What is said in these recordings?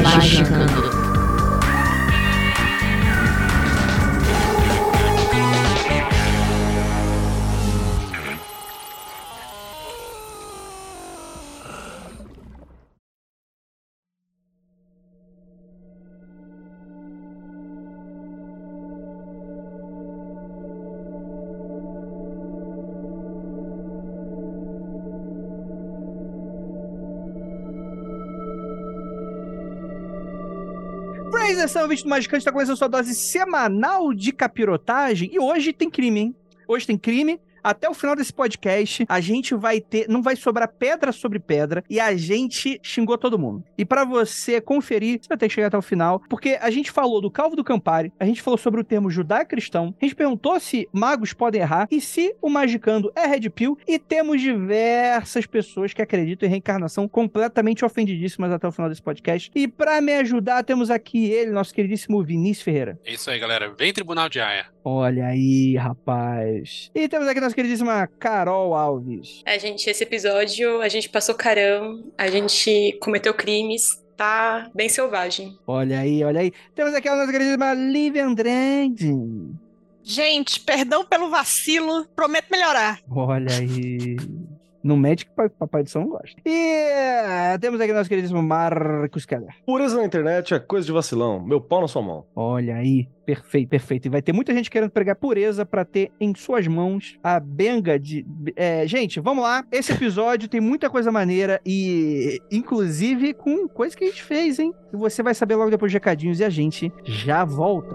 Magicando. Praise são vídeo do Magicante está começando sua dose semanal de capirotagem e hoje tem crime, hein? Hoje tem crime. Até o final desse podcast, a gente vai ter. Não vai sobrar pedra sobre pedra e a gente xingou todo mundo. E para você conferir, você vai ter que chegar até o final, porque a gente falou do Calvo do Campari, a gente falou sobre o termo judaico-cristão, a gente perguntou se magos podem errar e se o magicando é Red Pill, e temos diversas pessoas que acreditam em reencarnação completamente ofendidíssimas até o final desse podcast. E para me ajudar, temos aqui ele, nosso queridíssimo Vinícius Ferreira. É isso aí, galera. Vem Tribunal de Aia. Olha aí, rapaz. E temos aqui nossa queridíssima Carol Alves. A gente, esse episódio, a gente passou carão, a gente cometeu crimes, tá bem selvagem. Olha aí, olha aí. Temos aqui a nossa queridíssima Lívia Andrade. Gente, perdão pelo vacilo, prometo melhorar. Olha aí. No médico, papai do som gosta. E eh, temos aqui nosso queridíssimo Marcos Keller. Pureza na internet é coisa de vacilão. Meu pau na sua mão. Olha aí, perfeito, perfeito. E vai ter muita gente querendo pregar pureza pra ter em suas mãos a benga de. É, gente, vamos lá. Esse episódio tem muita coisa maneira e, inclusive, com coisa que a gente fez, hein? E você vai saber logo depois de recadinhos e a gente já volta.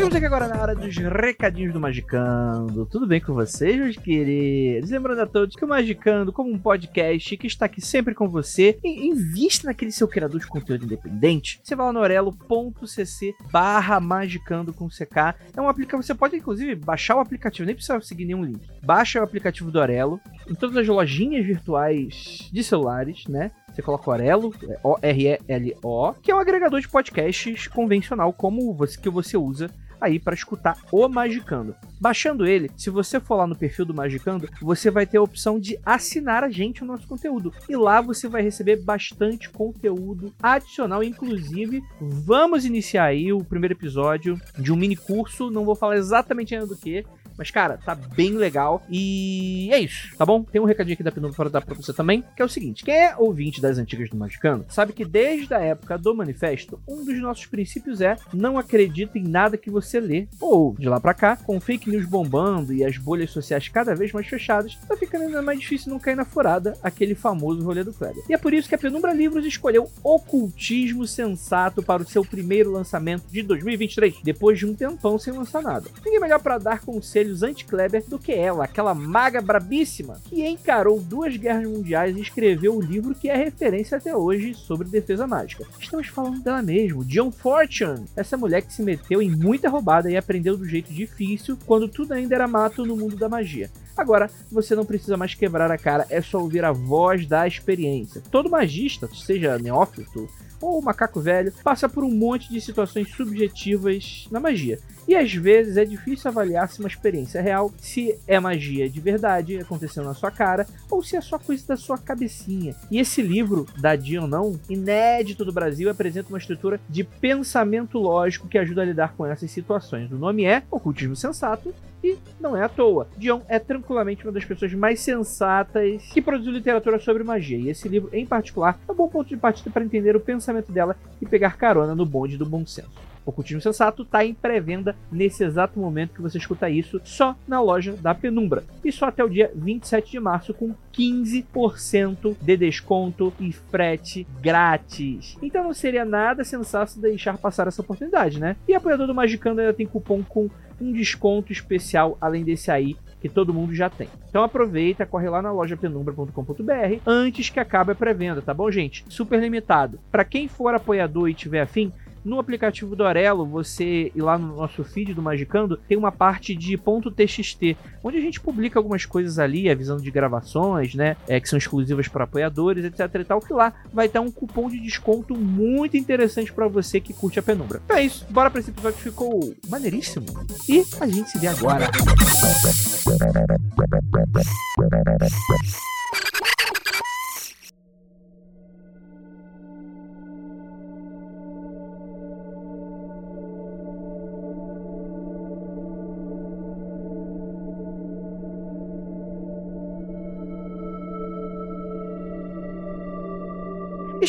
Chegamos aqui agora na hora dos recadinhos do Magicando. Tudo bem com vocês, meus queridos? Lembrando a todos que o Magicando, como um podcast que está aqui sempre com você, invista naquele seu criador de conteúdo independente. Você vai lá no orelo.cc barra magicando com CK. É um aplicativo, você pode inclusive baixar o aplicativo, nem precisa seguir nenhum link. Baixa o aplicativo do Orelo em todas as lojinhas virtuais de celulares, né? Você coloca Orelo, O-R-E-L-O, que é um agregador de podcasts convencional como você que você usa aí para escutar o Magicando. Baixando ele, se você for lá no perfil do Magicando, você vai ter a opção de assinar a gente o nosso conteúdo. E lá você vai receber bastante conteúdo adicional, inclusive vamos iniciar aí o primeiro episódio de um mini curso, não vou falar exatamente ainda do que, mas, cara, tá bem legal. E é isso, tá bom? Tem um recadinho aqui da Penumbra para dar pra você também, que é o seguinte: quem é ouvinte das antigas do Magicano, sabe que desde a época do manifesto, um dos nossos princípios é não acredita em nada que você lê. Ou, de lá pra cá, com fake news bombando e as bolhas sociais cada vez mais fechadas, tá ficando ainda mais difícil não cair na furada aquele famoso rolê do Kleber. E é por isso que a Penumbra Livros escolheu Ocultismo Sensato para o seu primeiro lançamento de 2023, depois de um tempão sem lançar nada. Ninguém melhor para dar conselhos anti-Kleber do que ela, aquela maga brabíssima que encarou duas guerras mundiais e escreveu o livro que é referência até hoje sobre defesa mágica. Estamos falando dela mesmo, John Fortune, essa mulher que se meteu em muita roubada e aprendeu do jeito difícil quando tudo ainda era mato no mundo da magia. Agora, você não precisa mais quebrar a cara, é só ouvir a voz da experiência. Todo magista, seja neófito ou macaco velho, passa por um monte de situações subjetivas na magia. E às vezes é difícil avaliar se uma experiência é real, se é magia de verdade acontecendo na sua cara, ou se é só coisa da sua cabecinha. E esse livro, da ou Não, inédito do Brasil, apresenta uma estrutura de pensamento lógico que ajuda a lidar com essas situações. O nome é Ocultismo Sensato e não é à toa. Dion é tranquilamente uma das pessoas mais sensatas que produziu literatura sobre magia. E esse livro, em particular, é um bom ponto de partida para entender o pensamento dela e pegar carona no bonde do bom senso. Ocultismo Sensato tá em pré-venda nesse exato momento que você escuta isso, só na loja da Penumbra. E só até o dia 27 de março com 15% de desconto e frete grátis. Então não seria nada sensato deixar passar essa oportunidade, né? E apoiador do Magicando ainda tem cupom com um desconto especial além desse aí que todo mundo já tem. Então aproveita, corre lá na loja penumbra.com.br antes que acabe a pré-venda, tá bom, gente? Super limitado. Para quem for apoiador e tiver afim, no aplicativo do Orelo, você ir lá no nosso feed do Magicando, tem uma parte de .txt, onde a gente publica algumas coisas ali, avisando de gravações, né, é, que são exclusivas para apoiadores, etc e tal, que lá vai ter um cupom de desconto muito interessante para você que curte a penumbra. Então é isso, bora para esse episódio que ficou maneiríssimo. E a gente se vê agora.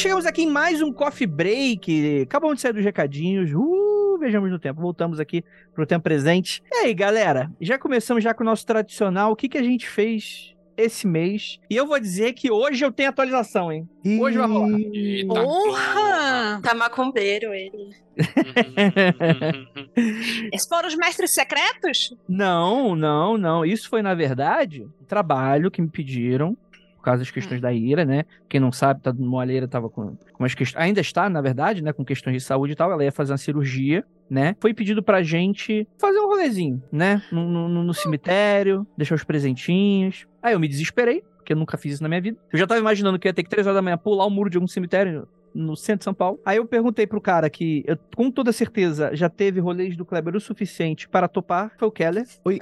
Chegamos aqui em mais um Coffee Break. Acabamos de sair dos recadinhos. Uh, vejamos no tempo. Voltamos aqui pro tempo presente. E aí, galera? Já começamos já com o nosso tradicional. O que, que a gente fez esse mês? E eu vou dizer que hoje eu tenho atualização, hein? Hoje vai rolar. Eita, Porra! Tá macumbeiro ele. Esses foram os mestres secretos? Não, não, não. Isso foi, na verdade, um trabalho que me pediram por causa das questões da ira, né? Quem não sabe, tá, Moalheira tava com, com umas questões. Ainda está, na verdade, né? Com questões de saúde e tal. Ela ia fazer uma cirurgia, né? Foi pedido pra gente fazer um rolezinho, né? No, no, no cemitério, deixar os presentinhos. Aí eu me desesperei, porque eu nunca fiz isso na minha vida. Eu já tava imaginando que ia ter que três horas da manhã pular o muro de algum cemitério no centro de São Paulo. Aí eu perguntei pro cara que, eu, com toda certeza, já teve rolês do Kleber o suficiente para topar, foi o Keller. Oi.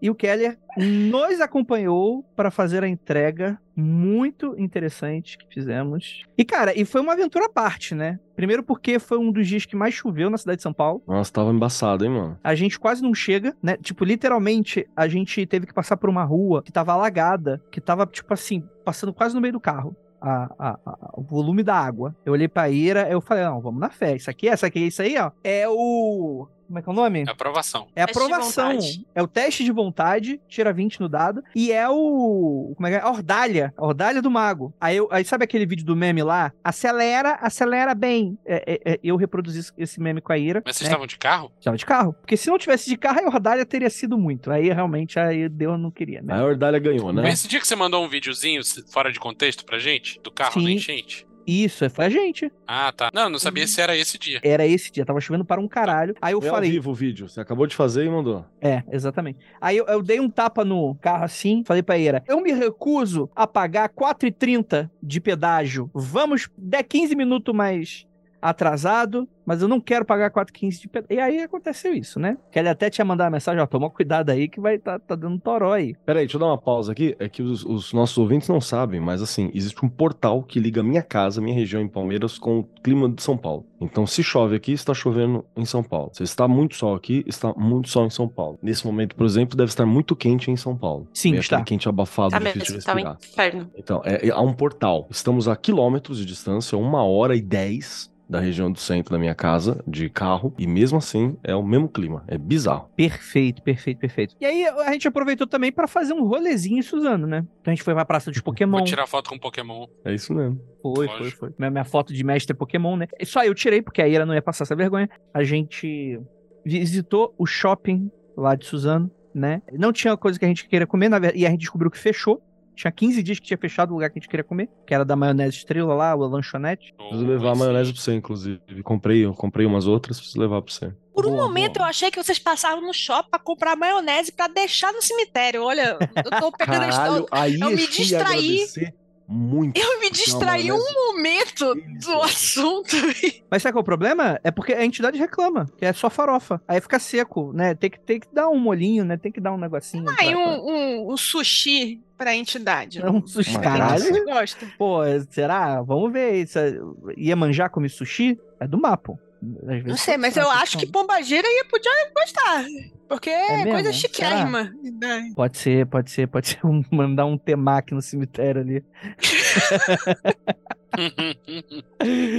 E o Keller nos acompanhou para fazer a entrega muito interessante que fizemos. E, cara, e foi uma aventura à parte, né? Primeiro porque foi um dos dias que mais choveu na cidade de São Paulo. Nossa, tava embaçado, hein, mano? A gente quase não chega, né? Tipo, literalmente, a gente teve que passar por uma rua que tava alagada, que tava, tipo assim, passando quase no meio do carro. A, a- a- o volume da água. Eu olhei pra Ira, eu falei, não, vamos na fé. Isso aqui, essa aqui, isso aí, ó. É o. Como é que é o nome? Aprovação. É a Teste de aprovação. vontade. É o teste de vontade, tira 20 no dado. E é o. Como é que é? A ordalha. A ordalha do mago. Aí, eu, aí sabe aquele vídeo do meme lá? Acelera, acelera bem. É, é, é, eu reproduzi esse- meme com a Ira. Mas vocês né? estavam de carro? Estava de carro. Porque se não tivesse de carro, a ordalha teria sido muito. Aí realmente aí Deus não queria, né? A Ordalha ganhou, né? Esse dia que você mandou um videozinho fora de contexto pra gente? Do carro Sim. da enchente? Isso, foi a gente. Ah, tá. Não, não sabia se era esse dia. Era esse dia, tava chovendo para um caralho. Aí eu Foi ao falei. vivo o vídeo. Você acabou de fazer e mandou. É, exatamente. Aí eu, eu dei um tapa no carro assim, falei pra Ira, eu me recuso a pagar 4,30 de pedágio. Vamos der 15 minutos mais atrasado, mas eu não quero pagar 4,15 de pedágio. E aí aconteceu isso, né? Que ele até tinha mandado uma mensagem, ó, toma cuidado aí que vai tá, tá dando toró aí. Peraí, deixa eu dar uma pausa aqui. É que os, os nossos ouvintes não sabem, mas assim, existe um portal que liga minha casa, minha região em Palmeiras, com o clima de São Paulo. Então, se chove aqui, está chovendo em São Paulo. Se está muito sol aqui, está muito sol em São Paulo. Nesse momento, por exemplo, deve estar muito quente em São Paulo. Sim, Meio está. quente abafado, Tá difícil de mesmo, tá um respirar. inferno. Então, é, é- há um portal. Estamos a quilômetros de distância, uma hora e dez da região do centro da minha casa, de carro, e mesmo assim é o mesmo clima. É bizarro. Perfeito, perfeito, perfeito. E aí a gente aproveitou também pra fazer um rolezinho em Suzano, né? Então a gente foi pra Praça dos Pokémon. Vou tirar foto com Pokémon. É isso mesmo. Foi, foi, Lógico. foi. Minha, minha foto de mestre Pokémon, né? Só eu tirei, porque a Ira não ia passar essa vergonha. A gente visitou o shopping lá de Suzano, né? Não tinha coisa que a gente queria comer, na verdade, e a gente descobriu que fechou. Tinha 15 dias que tinha fechado o lugar que a gente queria comer, que era da maionese estrela lá, o lanchonete. Preciso levar a maionese pra você, inclusive. Comprei, eu comprei umas outras, preciso levar pra você. Por um Boa, momento boa. eu achei que vocês passavam no shopping pra comprar maionese pra deixar no cemitério. Olha, eu tô pegando a história. aí eu me distraí. muito. Eu me é distraí um momento do assunto. Mas sabe qual é o problema? É porque a entidade reclama, que é só farofa. Aí fica seco, né? Tem que, tem que dar um molhinho, né? Tem que dar um negocinho. Aí pra- um, um, um sushi pra entidade. É um sushi, caralho. Gosta? Pô, será? Vamos ver. Isso é- Iemanjá come sushi? É do mapa. Às Não sei, mas eu acho que. Pombagira ia podia gostar. Porque é, mesmo? coisa Será? chiquérrima. né? Pode ser, pode ser, pode ser. um- mandar um temaki no cemitério ali.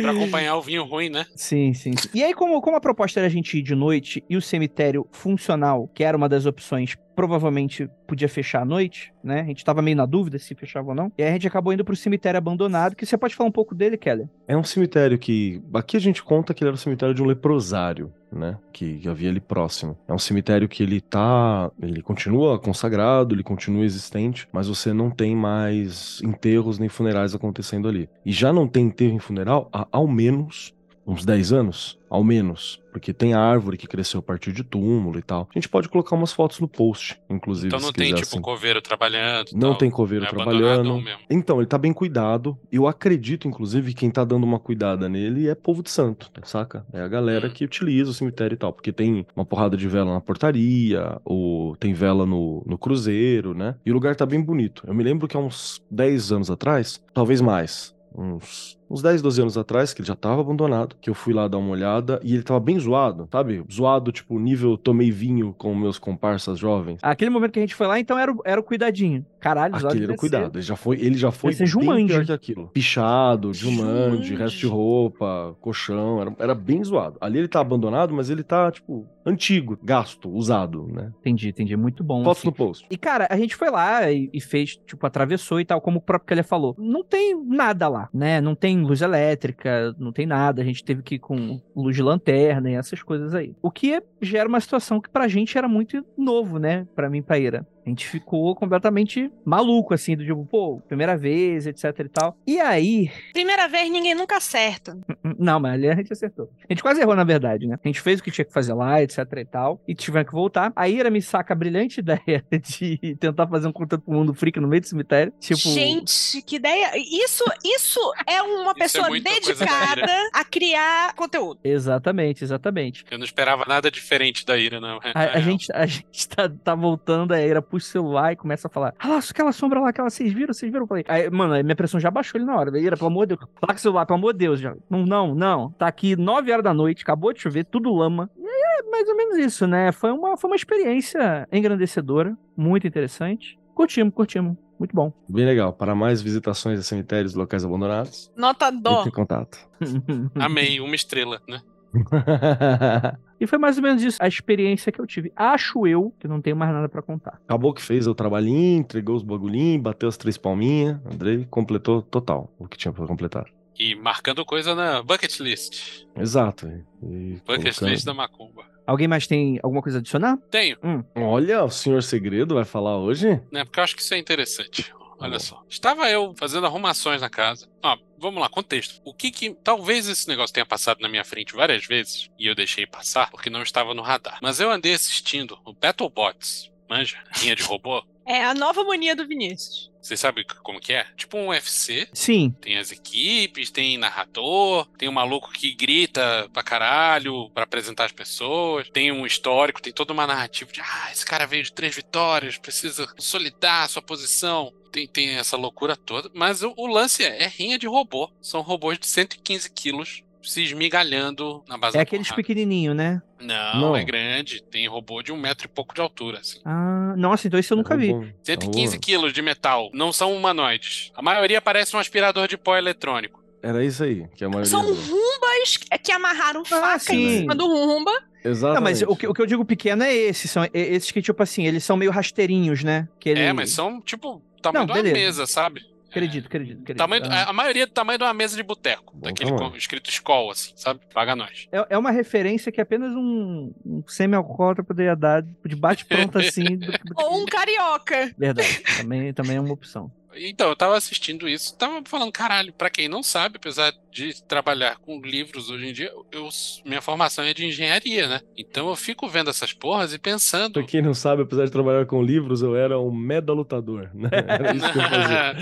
pra acompanhar o vinho ruim, né? Sim, sim. sim. E aí, como, como a proposta era a gente ir de noite e o cemitério funcional, que era uma das opções, provavelmente podia fechar à noite, né? A gente tava meio na dúvida se fechava ou não. E aí a gente acabou indo pro cemitério abandonado, que você pode falar um pouco dele, Keller? É um cemitério que. Aqui a gente conta que ele era o cemitério de um leprosário, né? Que, que havia ali próximo. É um cemitério que ele tá. Ele continua consagrado, ele continua existente, mas você não tem mais enterros nem funerais acontecendo ali. E já não tem enterro em funeral há ao menos uns 10 anos, ao menos, porque tem árvore que cresceu a partir de túmulo e tal. A gente pode colocar umas fotos no post, inclusive. Então não tem, quiser, tipo, assim. coveiro trabalhando. Não tal. tem coveiro É trabalhando. Então, ele tá bem cuidado. Eu acredito, inclusive, que quem tá dando uma cuidada nele é povo de santo, saca? É a galera Hum. que utiliza o cemitério e tal. Porque tem uma porrada de vela na portaria, ou tem vela no, no cruzeiro, né? E o lugar tá bem bonito. Eu me lembro que há uns 10 anos atrás, talvez mais, uns, uns 10, 12 anos atrás, que ele já tava abandonado, que eu fui lá dar uma olhada e ele tava bem zoado, sabe? Zoado, tipo, nível tomei vinho com meus comparsas jovens. Aquele momento que a gente foi lá, então era o, era o cuidadinho. Caralho, Aquele era o cuidado. Ele já foi, ele já foi bem Jumanji. pior que aquilo. Pichado, Jumanji, Jumanji. resto de roupa, colchão. Era, era bem zoado. Ali ele tá abandonado, mas ele tá, tipo, antigo, gasto, usado, né? Entendi, entendi. Muito bom. Fotos assim. no post. E, cara, a gente foi lá e, e fez, tipo, atravessou e tal, como o próprio Kelly falou. Não tem nada lá, né? Não tem luz elétrica, não tem nada. A gente teve que ir com luz de lanterna e essas coisas aí. O que gera uma situação que pra gente era muito novo, né? Pra mim, pra Ira. A gente ficou completamente maluco, assim, do tipo, pô, primeira vez, etc e tal. E aí, Primeira vez, ninguém nunca acerta. não, mas ali a gente acertou. A gente quase errou, na verdade, né? A gente fez o que tinha que fazer lá, etc e tal, e tivemos que voltar. A Ira me saca a brilhante ideia de tentar fazer um conteúdo pro mundo freak no meio do cemitério. Tipo, Gente, que ideia. Isso, isso é uma é pessoa Ira. dedicada a criar conteúdo. Exatamente, exatamente. Eu não esperava nada diferente da ira, não. É, A, a é, gente, a gente tá, tá voltando, a Ira puxa o celular e começa a falar: Ah lá, aquela sombra lá, aquela, vocês viram? Vocês viram? Eu falei, aí, mano, aí minha pressão já baixou ali na hora. Ira, pelo amor de Deus, placa o celular, pelo amor de Deus. Já. Não, não, não. Tá aqui 9 horas da noite, acabou de chover, tudo lama. E aí é mais ou menos isso, né? Foi uma, foi uma experiência engrandecedora, muito interessante. Curtimos, curtimos. Muito bom. Bem legal. Para mais visitações a cemitérios e locais abandonados, Nota dó. entre em contato. Amei, uma estrela, né? e foi mais ou menos isso, a experiência que eu tive. Acho eu que não tenho mais nada pra contar. Acabou que fez o trabalhinho, entregou os bagulhinhos, bateu as três palminhas. Andrei completou total o que tinha pra completar. E marcando coisa na bucket list. Exato. E Bucket colocando- list da Macumba. Alguém mais tem alguma coisa a adicionar? Tenho, Olha, o senhor segredo vai falar hoje? né? Porque eu acho que isso é interessante. Olha bom. só. Estava eu fazendo arrumações na casa. Ó, vamos lá, contexto. O que que. Talvez esse negócio tenha passado na minha frente várias vezes e eu deixei passar porque não estava no radar. Mas eu andei assistindo o Battlebots. Manja? Linha de robô. É a nova mania do Vinícius. Vocês sabem como que é? Tipo um UFC. Sim. Tem as equipes, tem narrador, tem um maluco que grita pra caralho pra apresentar as pessoas, tem um histórico, tem toda uma narrativa de ah, esse cara veio de três vitórias, precisa consolidar a sua posição. Tem, tem essa loucura toda, mas o, o lance é, é rinha de robô. São robôs de 115 quilos se esmigalhando na base É aqueles pequenininho, né? Não, Não. é grande. Tem robô de um metro e pouco de altura, assim. Ah, nossa, então isso eu nunca vi. Tá bom. 115 Tá quilos de metal. Não são humanoides. A maioria parece um aspirador de pó eletrônico. Era isso aí, que a maioria... São rumbas que amarraram faca em sim. cima do rumba. Exatamente. Não, mas o que, o que eu digo pequeno é esse. São e- esses que, tipo assim, eles são meio rasteirinhos, né? Que ele... É, mas são, tipo, tamanho Não, de uma beleza. mesa, sabe? Acredito, acredito, acredito. Tamanho, Ah. A maioria do tamanho de uma mesa de boteco. Daquele tamanho. escrito Skol, assim, sabe? Paga nós. É, é uma referência que apenas um, um semi-alcoólatra poderia dar de bate-pronto assim. do- do- Ou um carioca. Verdade, também, também é uma opção. Então, eu tava assistindo isso, tava falando, caralho, pra quem não sabe, apesar de trabalhar com livros hoje em dia, eu, minha formação é de engenharia, né? Então eu fico vendo essas porras e pensando. Pra quem não sabe, apesar de trabalhar com livros, eu era um meda-lutador, né? Era isso que eu fazia.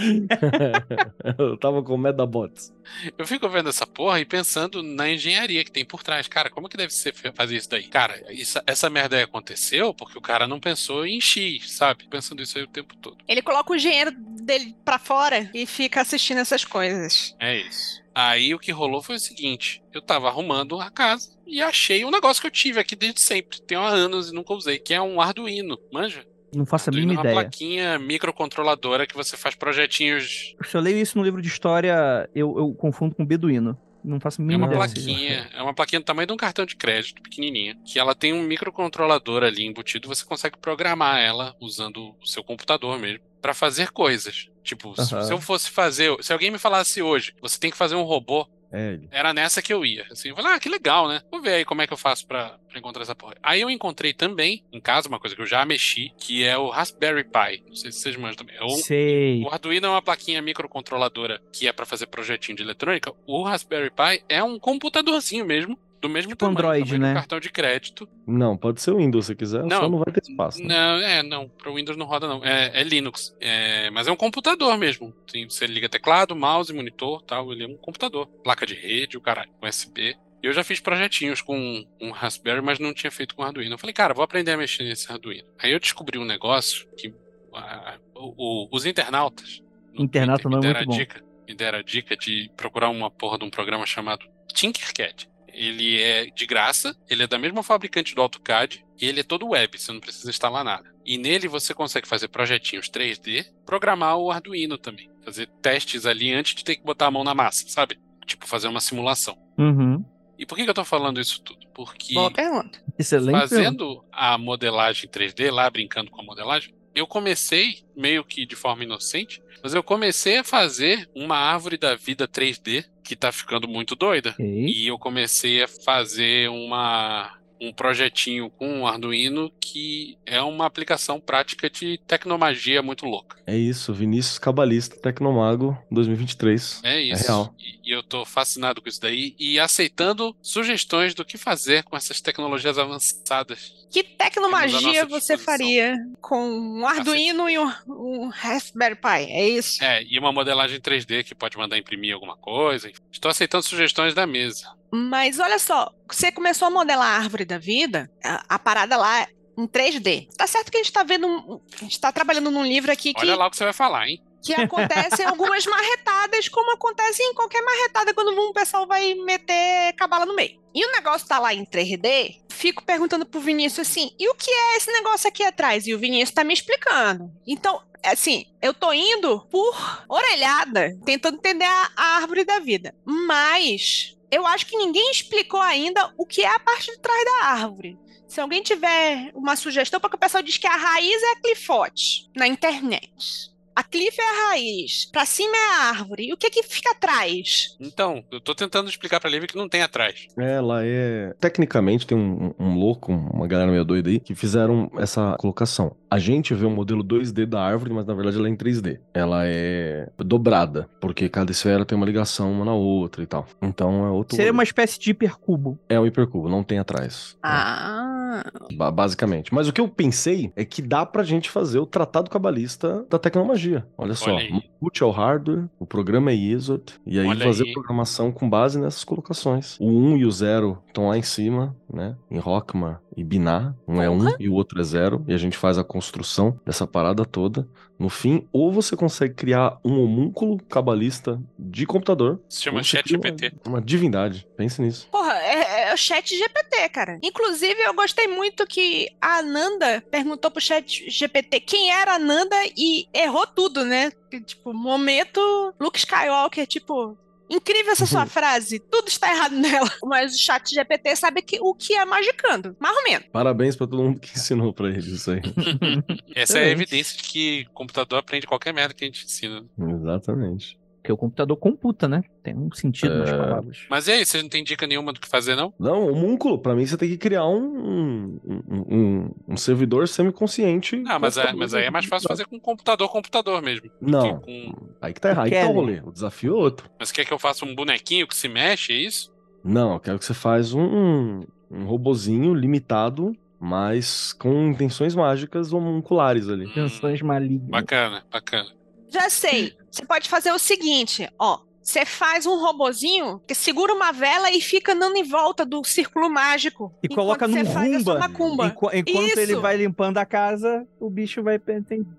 eu tava com medabots. Eu fico vendo essa porra e pensando na engenharia que tem por trás. Cara, como que deve ser fazer isso daí? Cara, isso- essa merda aí aconteceu porque o cara não pensou em X, sabe? Pensando isso aí o tempo todo. Ele coloca o dinheiro dele pra fora e fica assistindo essas coisas. É isso. Aí o que rolou foi o seguinte: eu tava arrumando a casa e achei um negócio que eu tive aqui desde sempre. Tenho há anos e nunca usei, que é um Arduino, manja? Não faço a Arduino mínima é uma ideia. plaquinha microcontroladora que você faz projetinhos. Se eu leio isso no livro de história, eu, eu confundo com beduíno. Não faço a É mínima uma ideia. plaquinha, é uma plaquinha do tamanho de um cartão de crédito, pequenininha, que ela tem um microcontrolador ali embutido, você consegue programar ela usando o seu computador mesmo pra fazer coisas. Tipo, se- se eu fosse fazer, se alguém me falasse hoje, você tem que fazer um robô É. Era nessa que eu ia. Assim, eu falei, ah, que legal, né? Vou ver aí como é que eu faço pra, pra encontrar essa porra. Aí eu encontrei também, em casa, uma coisa que eu já mexi, que é o Raspberry Pi. Não sei se vocês manjam também. É o, Sei. o Arduino é uma plaquinha microcontroladora que é pra fazer projetinho de eletrônica. O Raspberry Pi é um computadorzinho mesmo, do mesmo Tipo tamanho, Android, tamanho né? do cartão de crédito. Não, pode ser o Windows se quiser, Não. só não vai ter espaço. né? Não, é, não, para Windows não roda não. É, é Linux, É, mas é um computador mesmo. Tem, você liga teclado, mouse, monitor, tal. Ele é um computador, placa de rede, o caralho, USB. Eu já fiz projetinhos com um Raspberry, mas não tinha feito com Arduino. Eu falei, cara, vou aprender a mexer nesse Arduino. Aí eu descobri um negócio que ah, o- o- os internautas Internauta Twitter não é me deram muito a bom. dica, me deram a dica de procurar uma porra de um programa chamado Tinkercad. Ele é de graça, ele é da mesma fabricante do AutoCAD e ele é todo web, você não precisa instalar nada. E nele você consegue fazer projetinhos 3D, programar o Arduino também, fazer testes ali antes de ter que botar a mão na massa, sabe? Tipo, fazer uma simulação. Uhum. E por que, que eu tô falando isso tudo? Porque Boa pergunta. Excelente. fazendo a modelagem 3D, lá brincando com a modelagem, eu comecei, meio que de forma inocente, mas eu comecei a fazer uma árvore da vida 3D que tá ficando muito doida. Ok. E eu comecei a fazer uma, um projetinho com o Arduino que é uma aplicação prática de tecnomagia muito louca. É isso, Vinícius Cabalista, Tecnomago 2023. É isso. real. E, e eu tô fascinado com isso daí e aceitando sugestões do que fazer com essas tecnologias avançadas. Que tecnomagia você faria com um Arduino e um, um Raspberry Pi? É isso? É, e uma modelagem 3D que pode mandar imprimir alguma coisa. Estou aceitando sugestões da mesa. Mas olha só, você começou a modelar a árvore da vida, a, a parada lá em 3D. Tá certo que a gente tá vendo, um- a gente tá trabalhando num livro aqui que, Olha lá o que você vai falar, hein? que acontecem algumas marretadas, como acontece em qualquer marretada quando um pessoal vai meter cabala no meio. E o negócio tá lá em 3D, fico perguntando pro Vinícius assim, e o que é esse negócio aqui atrás? E o Vinícius tá me explicando. Então, assim, eu tô indo por orelhada, tentando entender a, a árvore da vida. Mas eu acho que ninguém explicou ainda o que é a parte de trás da árvore. Se alguém tiver uma sugestão, porque o pessoal diz que a raiz é a clifote na internet. A cliff é a raiz, pra cima é a árvore. E o que que fica atrás? Então, eu tô tentando explicar pra Lívia que não tem atrás. Ela é. Tecnicamente, tem um, um louco, uma galera meio doida aí, que fizeram essa colocação. A gente vê um modelo 2D da árvore, mas na verdade ela é em 3D. Ela é dobrada, porque cada esfera tem uma ligação uma na outra e tal. Então é outro. Seria uma espécie de hipercubo. É um hipercubo, não tem atrás. Ah, Ba- basicamente. Mas o que eu pensei é que dá pra gente fazer o tratado cabalista da tecnologia. Olha só, Olha aí. Mapuche é o hardware, o programa é ISOT, e aí Olha fazer aí. programação com base nessas colocações. O 1 e o 0 estão lá em cima, né? Em Rockman e Binar. Um é 1 e o outro é 0, e a gente faz a construção dessa parada toda. No fim, ou você consegue criar um homúnculo cabalista de computador. Se chama cria uma- ChatGPT. Uma divindade. Pense nisso. porra, é o chat GPT, cara. Inclusive, eu gostei muito que a Ananda perguntou pro chat GPT quem era a Ananda e errou tudo, né? Tipo, momento Luke Skywalker, tipo... Incrível essa sua frase, tudo está errado nela. Mas o chat GPT sabe que, o que é magicando, mais ou menos. Parabéns pra todo mundo que ensinou pra ele isso aí. Essa é a Excelente. evidência de que computador aprende qualquer merda que a gente ensina. Exatamente. Porque o computador computa, né? Tem um sentido nas É. palavras. Mas e aí, vocês não tem dica nenhuma do que fazer, não? Não, homúnculo, pra mim você tem que criar um, um, um, um servidor semiconsciente. Ah, mas, é, mas aí é mais fácil fazer com computador, computador mesmo. Não, que com- aí que tá errado, aí que tá o rolê. O desafio é outro. Mas quer que eu faça um bonequinho que se mexe, é isso? Não, eu quero que você faz um, um, um robozinho limitado, mas com intenções mágicas homunculares ali. Tensões malignas. Bacana, bacana. Já sei. Você pode fazer o seguinte, ó. Você faz um robozinho que segura uma vela e fica andando em volta do círculo mágico. E coloca num rumba. macumba. Enqu- enquanto Isso. ele vai limpando a casa, o bicho vai.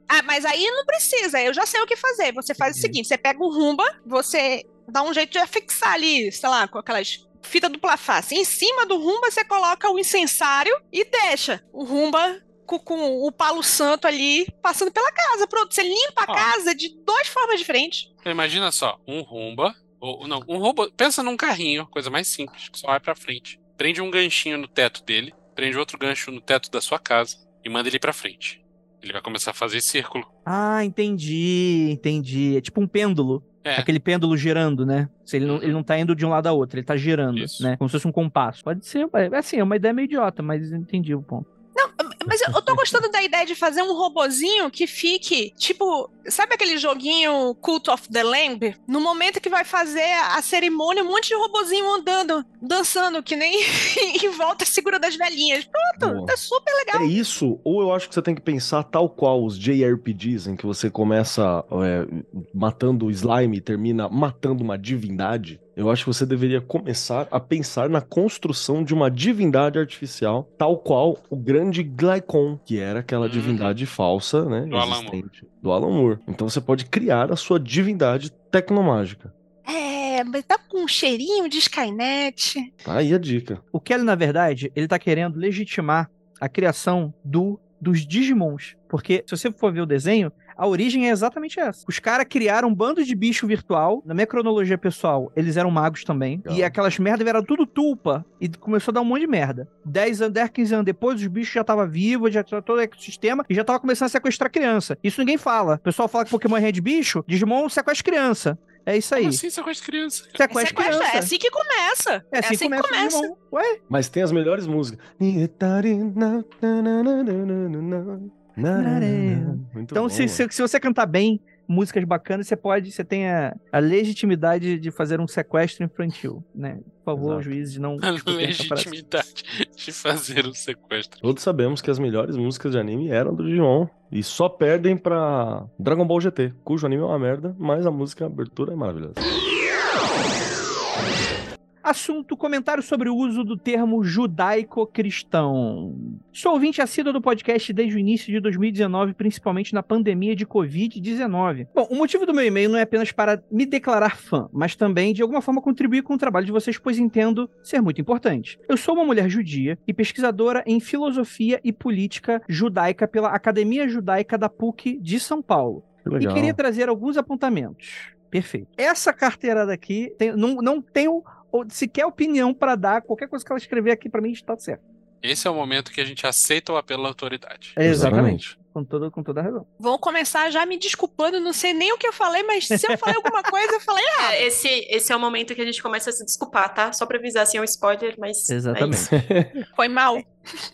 Ah, mas aí não precisa, eu já sei o que fazer. Você faz o seguinte: você pega o rumba, você dá um jeito de afixar ali, sei lá, com aquelas fita dupla face. Em cima do rumba, você coloca o incensário e deixa o rumba com, com o palo santo ali passando pela casa. Pronto, você limpa a Ó. casa de duas formas diferentes. Então, imagina só, um romba, ou não, um robô, pensa num carrinho, coisa mais simples, que só vai pra frente. Prende um ganchinho no teto dele, prende outro gancho no teto da sua casa e manda ele pra frente. Ele vai começar a fazer círculo. Ah, entendi, entendi. É tipo um pêndulo. É, Aquele pêndulo girando, né? Se ele, não, ele não tá indo de um lado a outro, ele tá girando, Isso. né? Como se fosse um compasso. Pode ser, é assim, é uma ideia meio idiota, mas eu entendi o ponto. Mas eu, eu tô gostando da ideia de fazer um robozinho que fique, tipo, sabe aquele joguinho Cult of the Lamb? No momento que vai fazer a cerimônia, um monte de robozinho andando, dançando, que nem em volta segura das velhinhas. Pronto, Boa. tá super legal. É isso, ou eu acho que você tem que pensar tal qual os JRPGs, em que você começa é, matando o slime e termina matando uma divindade. Eu acho que você deveria começar a pensar na construção de uma divindade artificial, tal qual o grande Glycon, que era aquela Uhum. divindade falsa, né? Do Alan Moore. do Alan Moore. Então você pode criar a sua divindade tecnomágica. É, mas tá com um cheirinho de Skynet. Tá aí a dica. O Kelly, na verdade, ele tá querendo legitimar a criação do dos Digimons. Porque, se você for ver o desenho, a origem é exatamente essa. Os caras criaram um bando de bicho virtual. Na minha cronologia pessoal, eles eram magos também. Legal. E aquelas merdas vieram tudo tulpa. E começou a dar um monte de merda. 10 anos, 10, 15 anos depois, os bichos já estavam vivos, já tinha todo o ecossistema. E já tava começando a sequestrar criança. Isso ninguém fala. O pessoal fala que Pokémon é de bicho, Digimon sequestra criança. É isso aí. Como assim de criança? Sequestra Sequestra, criança. é assim que começa. É assim, que começa, Digimon. Ué? Mas tem as melhores músicas. Muito Então, bom, se, se, se você cantar bem músicas bacanas, você pode, você tem a, a legitimidade de fazer um sequestro infantil, né? Por favor, Exato. juízes, não A legitimidade de fazer um sequestro. Todos sabemos que as melhores músicas de anime eram do Digimon. E só perdem pra Dragon Ball GT, cujo anime é uma merda, mas a música a abertura é maravilhosa. Assunto: comentário sobre o uso do termo judaico-cristão. Sou ouvinte assíduo do podcast desde o início de 2019, principalmente na pandemia de Covid-19. Bom, o motivo do meu e-mail não é apenas para me declarar fã, mas também de alguma forma contribuir com o trabalho de vocês, pois entendo ser muito importante. Eu sou uma mulher judia e pesquisadora em filosofia e política judaica pela Academia Judaica da PUC de São Paulo. Que E legal. queria trazer alguns apontamentos. Perfeito. Essa carteirada aqui, tem- não, não tenho sequer opinião para dar. Qualquer coisa que ela escrever aqui para mim está certo. Esse é o momento que a gente aceita o apelo à autoridade. Com toda, com toda a razão. Vou começar já me desculpando, não sei nem o que eu falei, mas se eu falei alguma coisa, eu falei errado. É, esse, esse é o momento que a gente começa a se desculpar, tá? Só pra avisar, assim, é um spoiler, mas. é Exatamente. isso. Foi mal.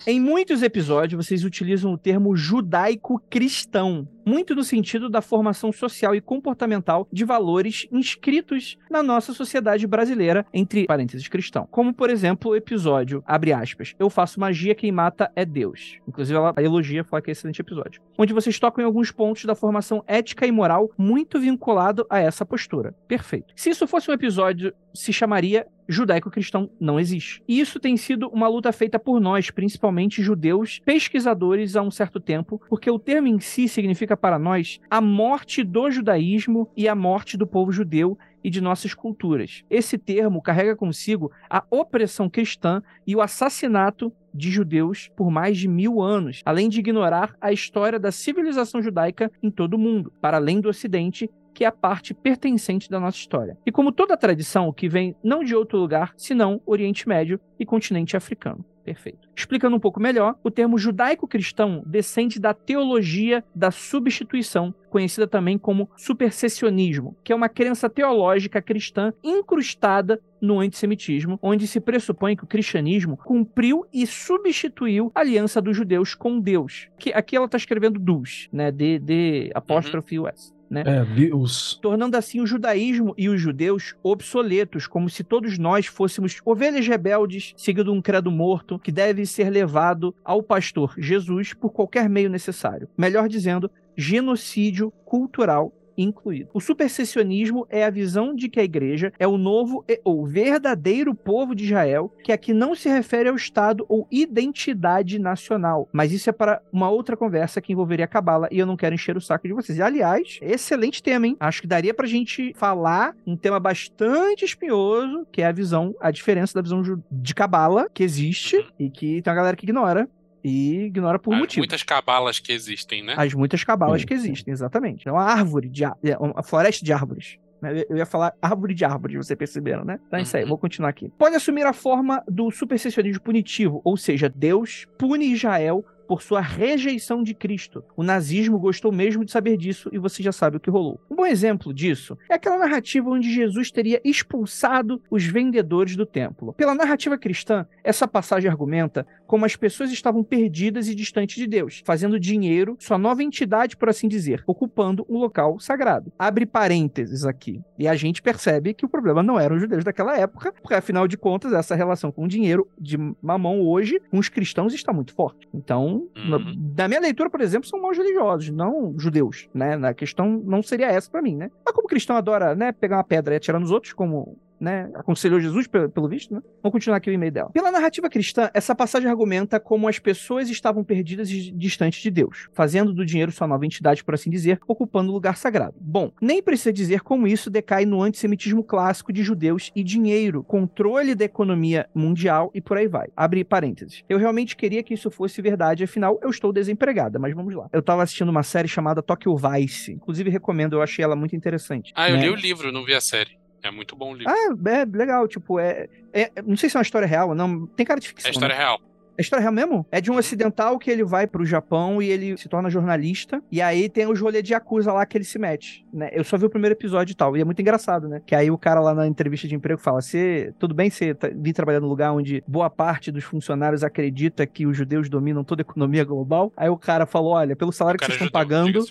Em muitos episódios, vocês utilizam o termo judaico-cristão, muito no sentido da formação social e comportamental de valores inscritos na nossa sociedade brasileira, entre parênteses cristão. Como, por exemplo, o episódio, abre aspas, Eu faço magia, quem mata é Deus. Inclusive, ela elogia, fala que é excelente episódio. Onde vocês tocam em alguns pontos da formação ética e moral muito vinculado a essa postura. Perfeito. Se isso fosse um episódio, se chamaria judaico-cristão não existe. E isso tem sido uma luta feita por nós, principalmente judeus, pesquisadores há um certo tempo, porque o termo em si significa para nós a morte do judaísmo e a morte do povo judeu e de nossas culturas. Esse termo carrega consigo a opressão cristã e o assassinato de judeus por mais de mil anos, além de ignorar a história da civilização judaica em todo o mundo, para além do Ocidente que é a parte pertencente da nossa história. E como toda tradição que vem não de outro lugar, senão Oriente Médio e continente africano. Perfeito. Explicando um pouco melhor, o termo judaico-cristão descende da teologia da substituição, conhecida também como supersessionismo, que é uma crença teológica cristã incrustada no antissemitismo, onde se pressupõe que o cristianismo cumpriu e substituiu a aliança dos judeus com Deus. Que aqui ela está escrevendo dus, né? De, de apóstrofe US. Né? É, Deus. tornando assim o judaísmo e os judeus obsoletos, como se todos nós fôssemos ovelhas rebeldes, seguindo um credo morto que deve ser levado ao pastor Jesus por qualquer meio necessário. Melhor dizendo, genocídio cultural incluído. O supersessionismo é a visão de que a igreja é o novo ou verdadeiro povo de Israel, que aqui não se refere ao Estado ou identidade nacional. Mas isso é para uma outra conversa que envolveria a Cabala e eu não quero encher o saco de vocês. Aliás, excelente tema, hein? Acho que daria pra gente falar um tema bastante espinhoso, que é a visão, a diferença da visão de Cabala, que existe e que tem uma galera que ignora. E ignora por As motivo. muitas cabalas que existem, né? As muitas cabalas Sim. que existem, exatamente. É uma árvore de é uma floresta de árvores. né? Eu ia falar árvore de árvores, vocês perceberam, né? Então é isso aí, Uhum. vou continuar aqui. Pode assumir a forma do supersessionismo punitivo, ou seja, Deus pune Israel por sua rejeição de Cristo. O nazismo gostou mesmo de saber disso e você já sabe o que rolou. Um bom exemplo disso é aquela narrativa onde Jesus teria expulsado os vendedores do templo. Pela narrativa cristã, essa passagem argumenta como as pessoas estavam perdidas e distantes de Deus, fazendo dinheiro sua nova entidade, por assim dizer, ocupando um local sagrado. Abre parênteses aqui. E a gente percebe que o problema não eram os judeus daquela época, porque afinal de contas, essa relação com o dinheiro de mamão hoje, com os cristãos, está muito forte. Então, na, na minha leitura, por exemplo, são maus religiosos, não judeus, né? Na questão não seria essa pra mim, né? Mas como o cristão adora, né, pegar uma pedra e atirar nos outros, como né, aconselhou Jesus, pelo, visto, né? Vamos continuar aqui o e-mail dela. Pela narrativa cristã, essa passagem argumenta como as pessoas estavam perdidas e distantes de Deus, fazendo do dinheiro sua nova entidade, por assim dizer, ocupando o lugar sagrado. Bom, nem precisa dizer como isso decai no antissemitismo clássico de judeus e dinheiro, controle da economia mundial e por aí vai. Abre parênteses. Eu realmente queria que isso fosse verdade, afinal, eu estou desempregada, mas vamos lá. Eu tava assistindo uma série chamada Tokyo Vice, inclusive recomendo, eu achei ela muito interessante. Ah, eu né? li o livro, não vi a série. É muito bom o livro. Ah, é legal, tipo, é, é- Não sei se é uma história real ou não. Tem cara de ficção. é história né? real. É história real mesmo? É de um ocidental que ele vai pro Japão e ele se torna jornalista. E aí tem os rolê de Yakuza lá que ele se mete. Né? Eu só vi o primeiro episódio e tal. E é muito engraçado, né? Que aí o cara lá na entrevista de emprego fala: Você, tudo bem você tá, vir trabalhar num lugar onde boa parte dos funcionários acredita que os judeus dominam toda a economia global? Aí o cara falou: Olha, pelo salário que vocês é estão pagando.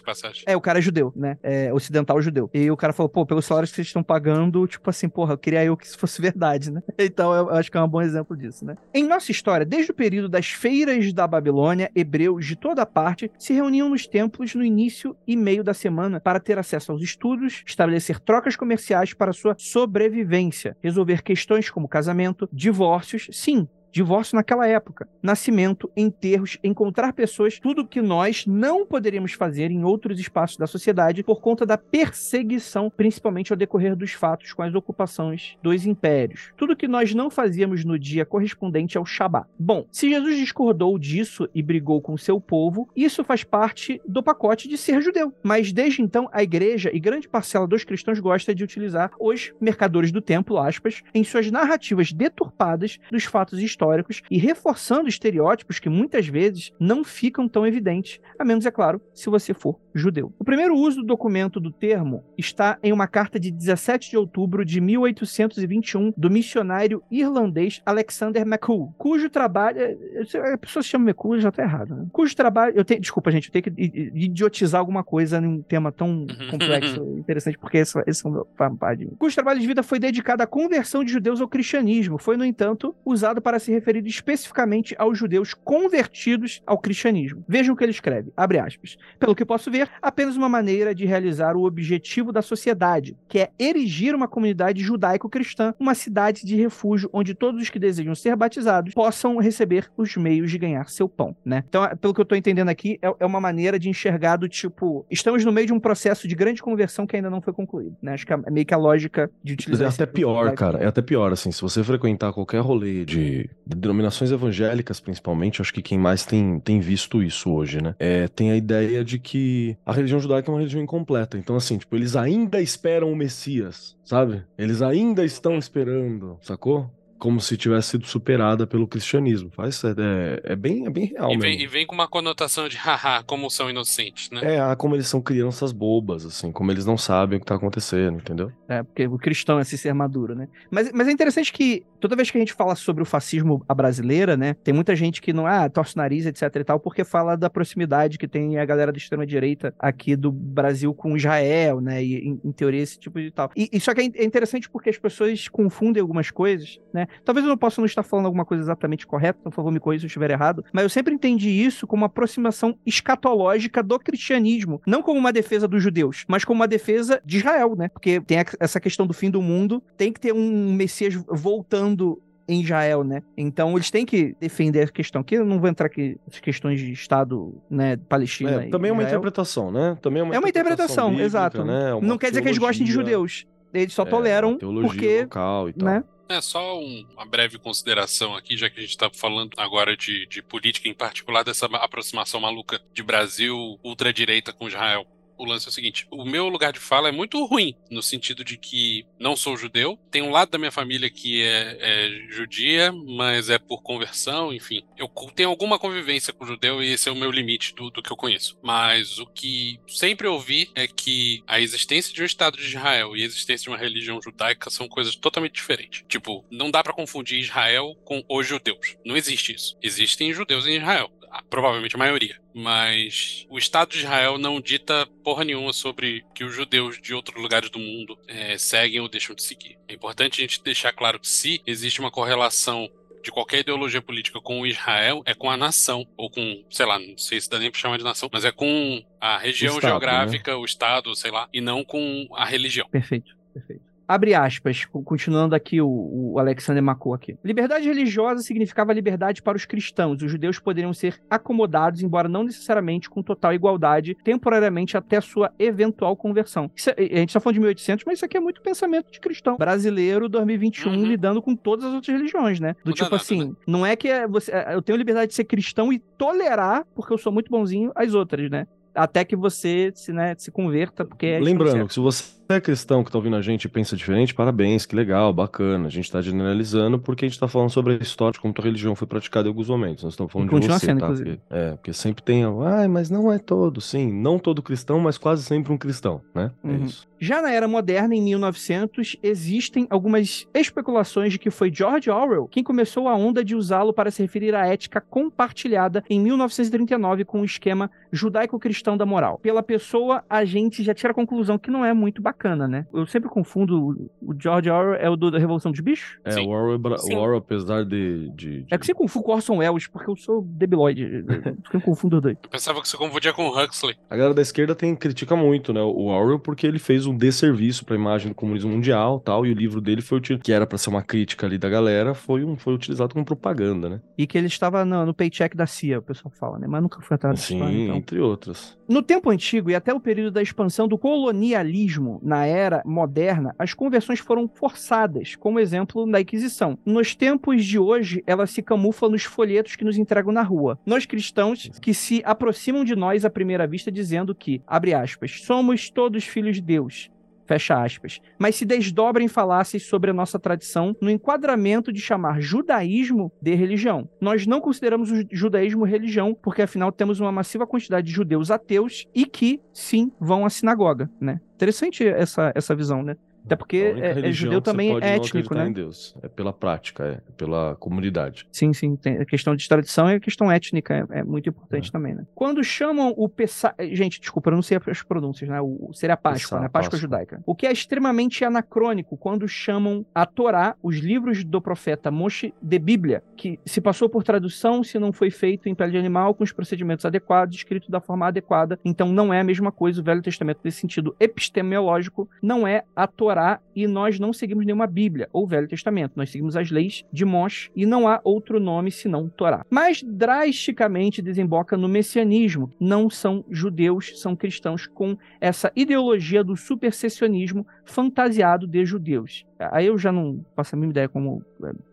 É, o cara é judeu, né? É ocidental judeu. E o cara falou, pô, pelos salários que vocês estão pagando, tipo assim, porra, eu queria eu que isso fosse verdade, né? Então eu, eu acho que é um bom exemplo disso, né? Em nossa história, desde o período das feiras da Babilônia, hebreus de toda parte se reuniam nos templos no início e meio da semana para ter acesso aos estudos, estabelecer trocas comerciais para sua sobrevivência, resolver questões como casamento, divórcios, sim, divórcio naquela época, nascimento, enterros, encontrar pessoas, tudo que nós não poderíamos fazer em outros espaços da sociedade por conta da perseguição, principalmente ao decorrer dos fatos com as ocupações dos impérios. Tudo que nós não fazíamos no dia correspondente ao Shabat. Bom, se Jesus discordou disso e brigou com seu povo, isso faz parte do pacote de ser judeu. Mas desde então, a igreja e grande parcela dos cristãos gosta de utilizar os mercadores do templo, aspas, em suas narrativas deturpadas dos fatos históricos e reforçando estereótipos que muitas vezes não ficam tão evidentes, a menos, é claro, se você for judeu. O primeiro uso do documento do termo está em uma carta de 17 de outubro de 1821 do missionário irlandês Alexander McCool, cujo trabalho. A pessoa se chama McCool já tá errado, né? Cujo trabalho. Eu tenho, desculpa, gente, eu tenho que idiotizar alguma coisa num tema tão complexo e interessante, porque esse, esse é o meu. Cujo trabalho de vida foi dedicado à conversão de judeus ao cristianismo. Foi, no entanto, usado para se referir especificamente aos judeus convertidos ao cristianismo. Vejam o que ele escreve, abre aspas. Pelo que posso ver, apenas uma maneira de realizar o objetivo da sociedade, que é erigir uma comunidade judaico-cristã, uma cidade de refúgio onde todos os que desejam ser batizados possam receber os meios de ganhar seu pão, né? Então, pelo que eu tô entendendo aqui, é, é uma maneira de enxergar do tipo, estamos no meio de um processo de grande conversão que ainda não foi concluído, né? Acho que é meio que a lógica de utilizar é até pior, judaico- cara. É até pior, assim. Se você frequentar qualquer rolê de, de denominações evangélicas, principalmente, acho que quem mais tem, tem visto isso hoje, né? É, tem a ideia de que a religião judaica é uma religião incompleta. Então, assim, tipo, eles ainda esperam o Messias, sabe? Eles ainda estão esperando, sacou? Como se tivesse sido superada pelo cristianismo. Faz, é, é bem, é bem real E mesmo. vem, e vem com uma conotação de haha, como são inocentes, né? É, ah, como eles são crianças bobas, assim, como eles não sabem o que tá acontecendo, entendeu? É, porque o cristão é esse ser maduro, né? Mas, mas é interessante que toda vez que a gente fala sobre o fascismo à brasileira, né? Tem muita gente que não, ah, torce o nariz, etc e tal, porque fala da proximidade que tem a galera da extrema-direita aqui do Brasil com Israel, né? E em, em teoria esse tipo de tal. E, e só que é in- é interessante porque as pessoas confundem algumas coisas, né? Talvez eu não possa não estar falando alguma coisa exatamente correta, então por favor me corrija se eu estiver errado, mas eu sempre entendi isso como uma aproximação escatológica do cristianismo, não como uma defesa dos judeus, mas como uma defesa de Israel, né? Porque tem essa questão do fim do mundo, tem que ter um Messias voltando em Israel, né? Então eles têm que defender a questão. Que eu não vou entrar aqui nas questões de Estado, né, Palestina. É, também é uma interpretação, né? Também é uma É uma interpretação, bíblica, exato. né? Uma Não quer dizer que eles gostem de teologia, judeus. Eles só é, toleram teologia porque local e tal. né? É só um- uma breve consideração aqui, já que a gente está falando agora de, de política, em particular dessa aproximação maluca de Brasil ultradireita com Israel. O lance é o seguinte: o meu lugar de fala é muito ruim, no sentido de que não sou judeu. Tem um lado da minha família que é, é judia, mas é por conversão, enfim. Eu tenho alguma convivência com judeu e esse é o meu limite do, do que eu conheço. Mas o que sempre ouvi é que a existência de um Estado de Israel e a existência de uma religião judaica são coisas totalmente diferentes. Tipo, não dá pra confundir Israel com os judeus. Não existe isso. Existem judeus em Israel. Provavelmente a maioria. Mas o Estado de Israel não dita porra nenhuma sobre que os judeus de outros lugares do mundo eh, seguem ou deixam de seguir. É importante a gente deixar claro que se existe uma correlação de qualquer ideologia política com o Israel, é com a nação, ou com, sei lá, não sei se dá nem pra chamar de nação, mas é com a região Estado, geográfica, o Estado, sei lá, e não com a religião. Perfeito, perfeito. Abre aspas, co- continuando aqui o, o Alexander Macou aqui. Liberdade religiosa significava liberdade para os cristãos. Os judeus poderiam ser acomodados, embora não necessariamente com total igualdade, temporariamente até sua eventual conversão. Isso é- a gente está falando de 1800, mas isso aqui é muito pensamento de cristão. Brasileiro 2021 Uhum. lidando com todas as outras religiões, né? Do Muda tipo nada, assim, né? não é que é você, é, eu tenho liberdade de ser cristão e tolerar, porque eu sou muito bonzinho, as outras, né? Até que você se, né, se converta, porque é Lembrando que se você é cristão que tá ouvindo a gente e pensa diferente, parabéns, que legal, bacana. A gente tá generalizando porque a gente tá falando sobre a história de como a religião foi praticada em alguns momentos. Nós estamos falando E de continua você, sendo, tá? inclusive. Porque, é, porque sempre tem, ah, mas não é todo, sim, não todo cristão, mas quase sempre um cristão, né? É Uhum. isso. Já na era moderna, em 1900, existem algumas especulações de que foi George Orwell quem começou a onda de usá-lo para se referir à ética compartilhada em 1939 com o esquema judaico-cristão da moral. Pela pessoa, a gente já tira a conclusão que não é muito bacana, né? Eu sempre confundo o- George Orwell é o do, da Revolução dos Bichos? É, Sim. o Orwell, Sim. o Orwell, apesar de. de, de- É que sempre confundo com Orson Welles, porque eu sou debilóide. Eu confundo os dois. Pensava que você confundia com o Huxley. A galera da esquerda tem, critica muito, né, o Orwell, porque ele fez um desserviço para a imagem do comunismo mundial tal, e o livro dele foi que era para ser uma crítica ali da galera, foi, um, foi utilizado como propaganda, né? E que ele estava no, no paycheck da CIA, o pessoal fala, né? Mas nunca foi atrás Sim, história, então. entre outras. No tempo antigo e até o período da expansão do colonialismo na era moderna, as conversões foram forçadas, como exemplo da Inquisição. Nos tempos de hoje, ela se camufla nos folhetos que nos entregam na rua. Nós cristãos que se aproximam de nós à primeira vista dizendo que, abre aspas, somos todos filhos de Deus. Fecha aspas. Mas se desdobrem falácias sobre a nossa tradição no enquadramento de chamar judaísmo de religião. Nós não consideramos o ju- judaísmo religião, porque afinal temos uma massiva quantidade de judeus ateus e que, sim, vão à sinagoga, né? Interessante essa, essa visão, né? Até porque A é- é, judeu também é étnico, né? em Deus. É pela prática, é pela comunidade. Sim, sim. Tem a questão de tradição e a questão étnica é, é muito importante também, né? Quando chamam o Pessah... Gente, desculpa, eu não sei as pronúncias, né? O, seria a Páscoa, Pessah, né? Páscoa, Páscoa. judaica. O que é extremamente anacrônico quando chamam a Torá, os livros do profeta Moshe, de Bíblia, que se passou por tradução, se não foi feito em pele de animal, com os procedimentos adequados, escrito da forma adequada. Então não é a mesma coisa. O Velho Testamento, nesse sentido epistemológico, não é a Torá e nós não seguimos nenhuma Bíblia ou Velho Testamento. Nós seguimos as leis de Moshe e não há outro nome senão Torá. Mas drasticamente desemboca no messianismo. Não são judeus, são cristãos com essa ideologia do supersessionismo fantasiado de judeus. Aí eu já não faço a mínima ideia como.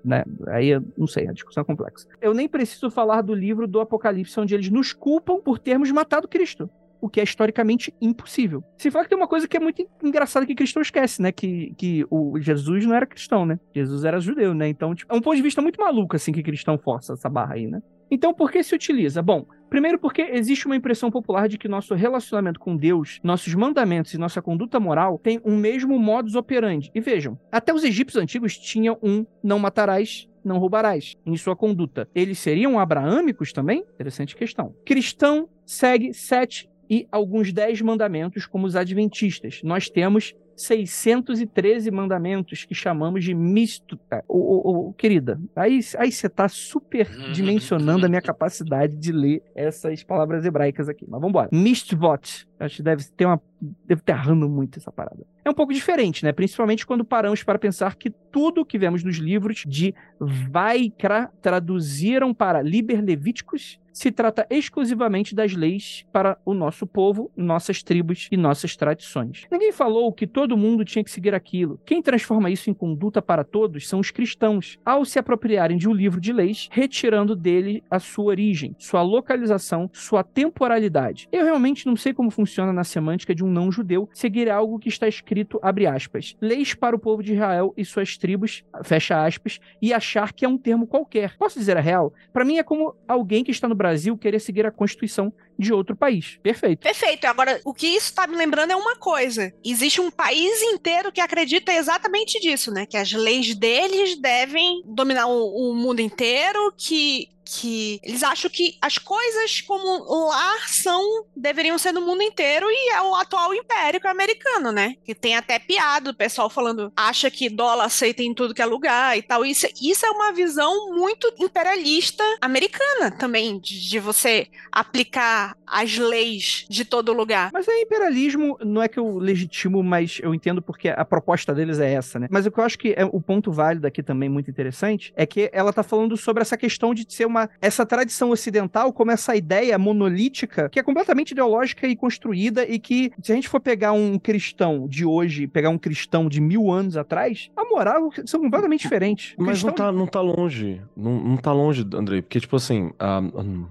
Né? Aí eu não sei, a discussão é complexa. Eu nem preciso falar do livro do Apocalipse, onde eles nos culpam por termos matado Cristo o que é historicamente impossível. Se fala que tem uma coisa que é muito engraçada que cristão esquece, né? Que, que o Jesus não era cristão, né? Jesus era judeu, né? Então, tipo, é um ponto de vista muito maluco, assim, que cristão força essa barra aí, né? Então, por que se utiliza? Bom, primeiro porque existe uma impressão popular de que nosso relacionamento com Deus, nossos mandamentos e nossa conduta moral tem um mesmo modus operandi. E vejam, até os egípcios antigos tinham um não matarás, não roubarás em sua conduta. Eles seriam abraâmicos também? Interessante questão. Cristão segue sete e alguns dez mandamentos como os adventistas. Nós temos 613 mandamentos que chamamos de misto. Ô, ô, ô, querida, aí aí você está super dimensionando a minha capacidade de ler essas palavras hebraicas aqui. Mas vamos embora. Mistvot. Acho que deve ter uma. Deve ter errando muito essa parada. É um pouco diferente, né? Principalmente quando paramos para pensar que tudo que vemos nos livros de Vaikra traduziram para Liber Levíticos se trata exclusivamente das leis para o nosso povo, nossas tribos e nossas tradições. Ninguém falou que todo mundo tinha que seguir aquilo. Quem transforma isso em conduta para todos são os cristãos, ao se apropriarem de um livro de leis, retirando dele a sua origem, sua localização, sua temporalidade. Eu realmente não sei como funciona na semântica de um não-judeu seguir algo que está escrito, abre aspas, leis para o povo de Israel e suas tribos, fecha aspas, e achar que é um termo qualquer. Posso dizer a real? Para mim é como alguém que está no Brasil querer seguir a Constituição de outro país. Perfeito. Perfeito. Agora, o que isso está me lembrando é uma coisa. Existe um país inteiro que acredita exatamente disso, né? Que as leis deles devem dominar o, o mundo inteiro, que que eles acham que as coisas como lá são deveriam ser no mundo inteiro e é o atual império americano, né? Que tem até piada, o pessoal falando acha que dólar aceita em tudo que é lugar e tal. Isso, isso é uma visão muito imperialista americana também, de, de você aplicar as leis de todo lugar. Mas é imperialismo, não é que eu legitimo, mas eu entendo porque a proposta deles é essa, né? Mas o que eu acho que é o ponto válido aqui também muito interessante é que ela tá falando sobre essa questão de ser uma essa tradição ocidental como essa ideia monolítica que é completamente ideológica e construída e que se a gente for pegar um cristão de hoje, pegar um cristão de mil anos atrás, a moral são completamente diferentes. O Mas não cristão- tá, não tá longe. Não, não tá longe, Andrei. Porque, tipo assim, a- a-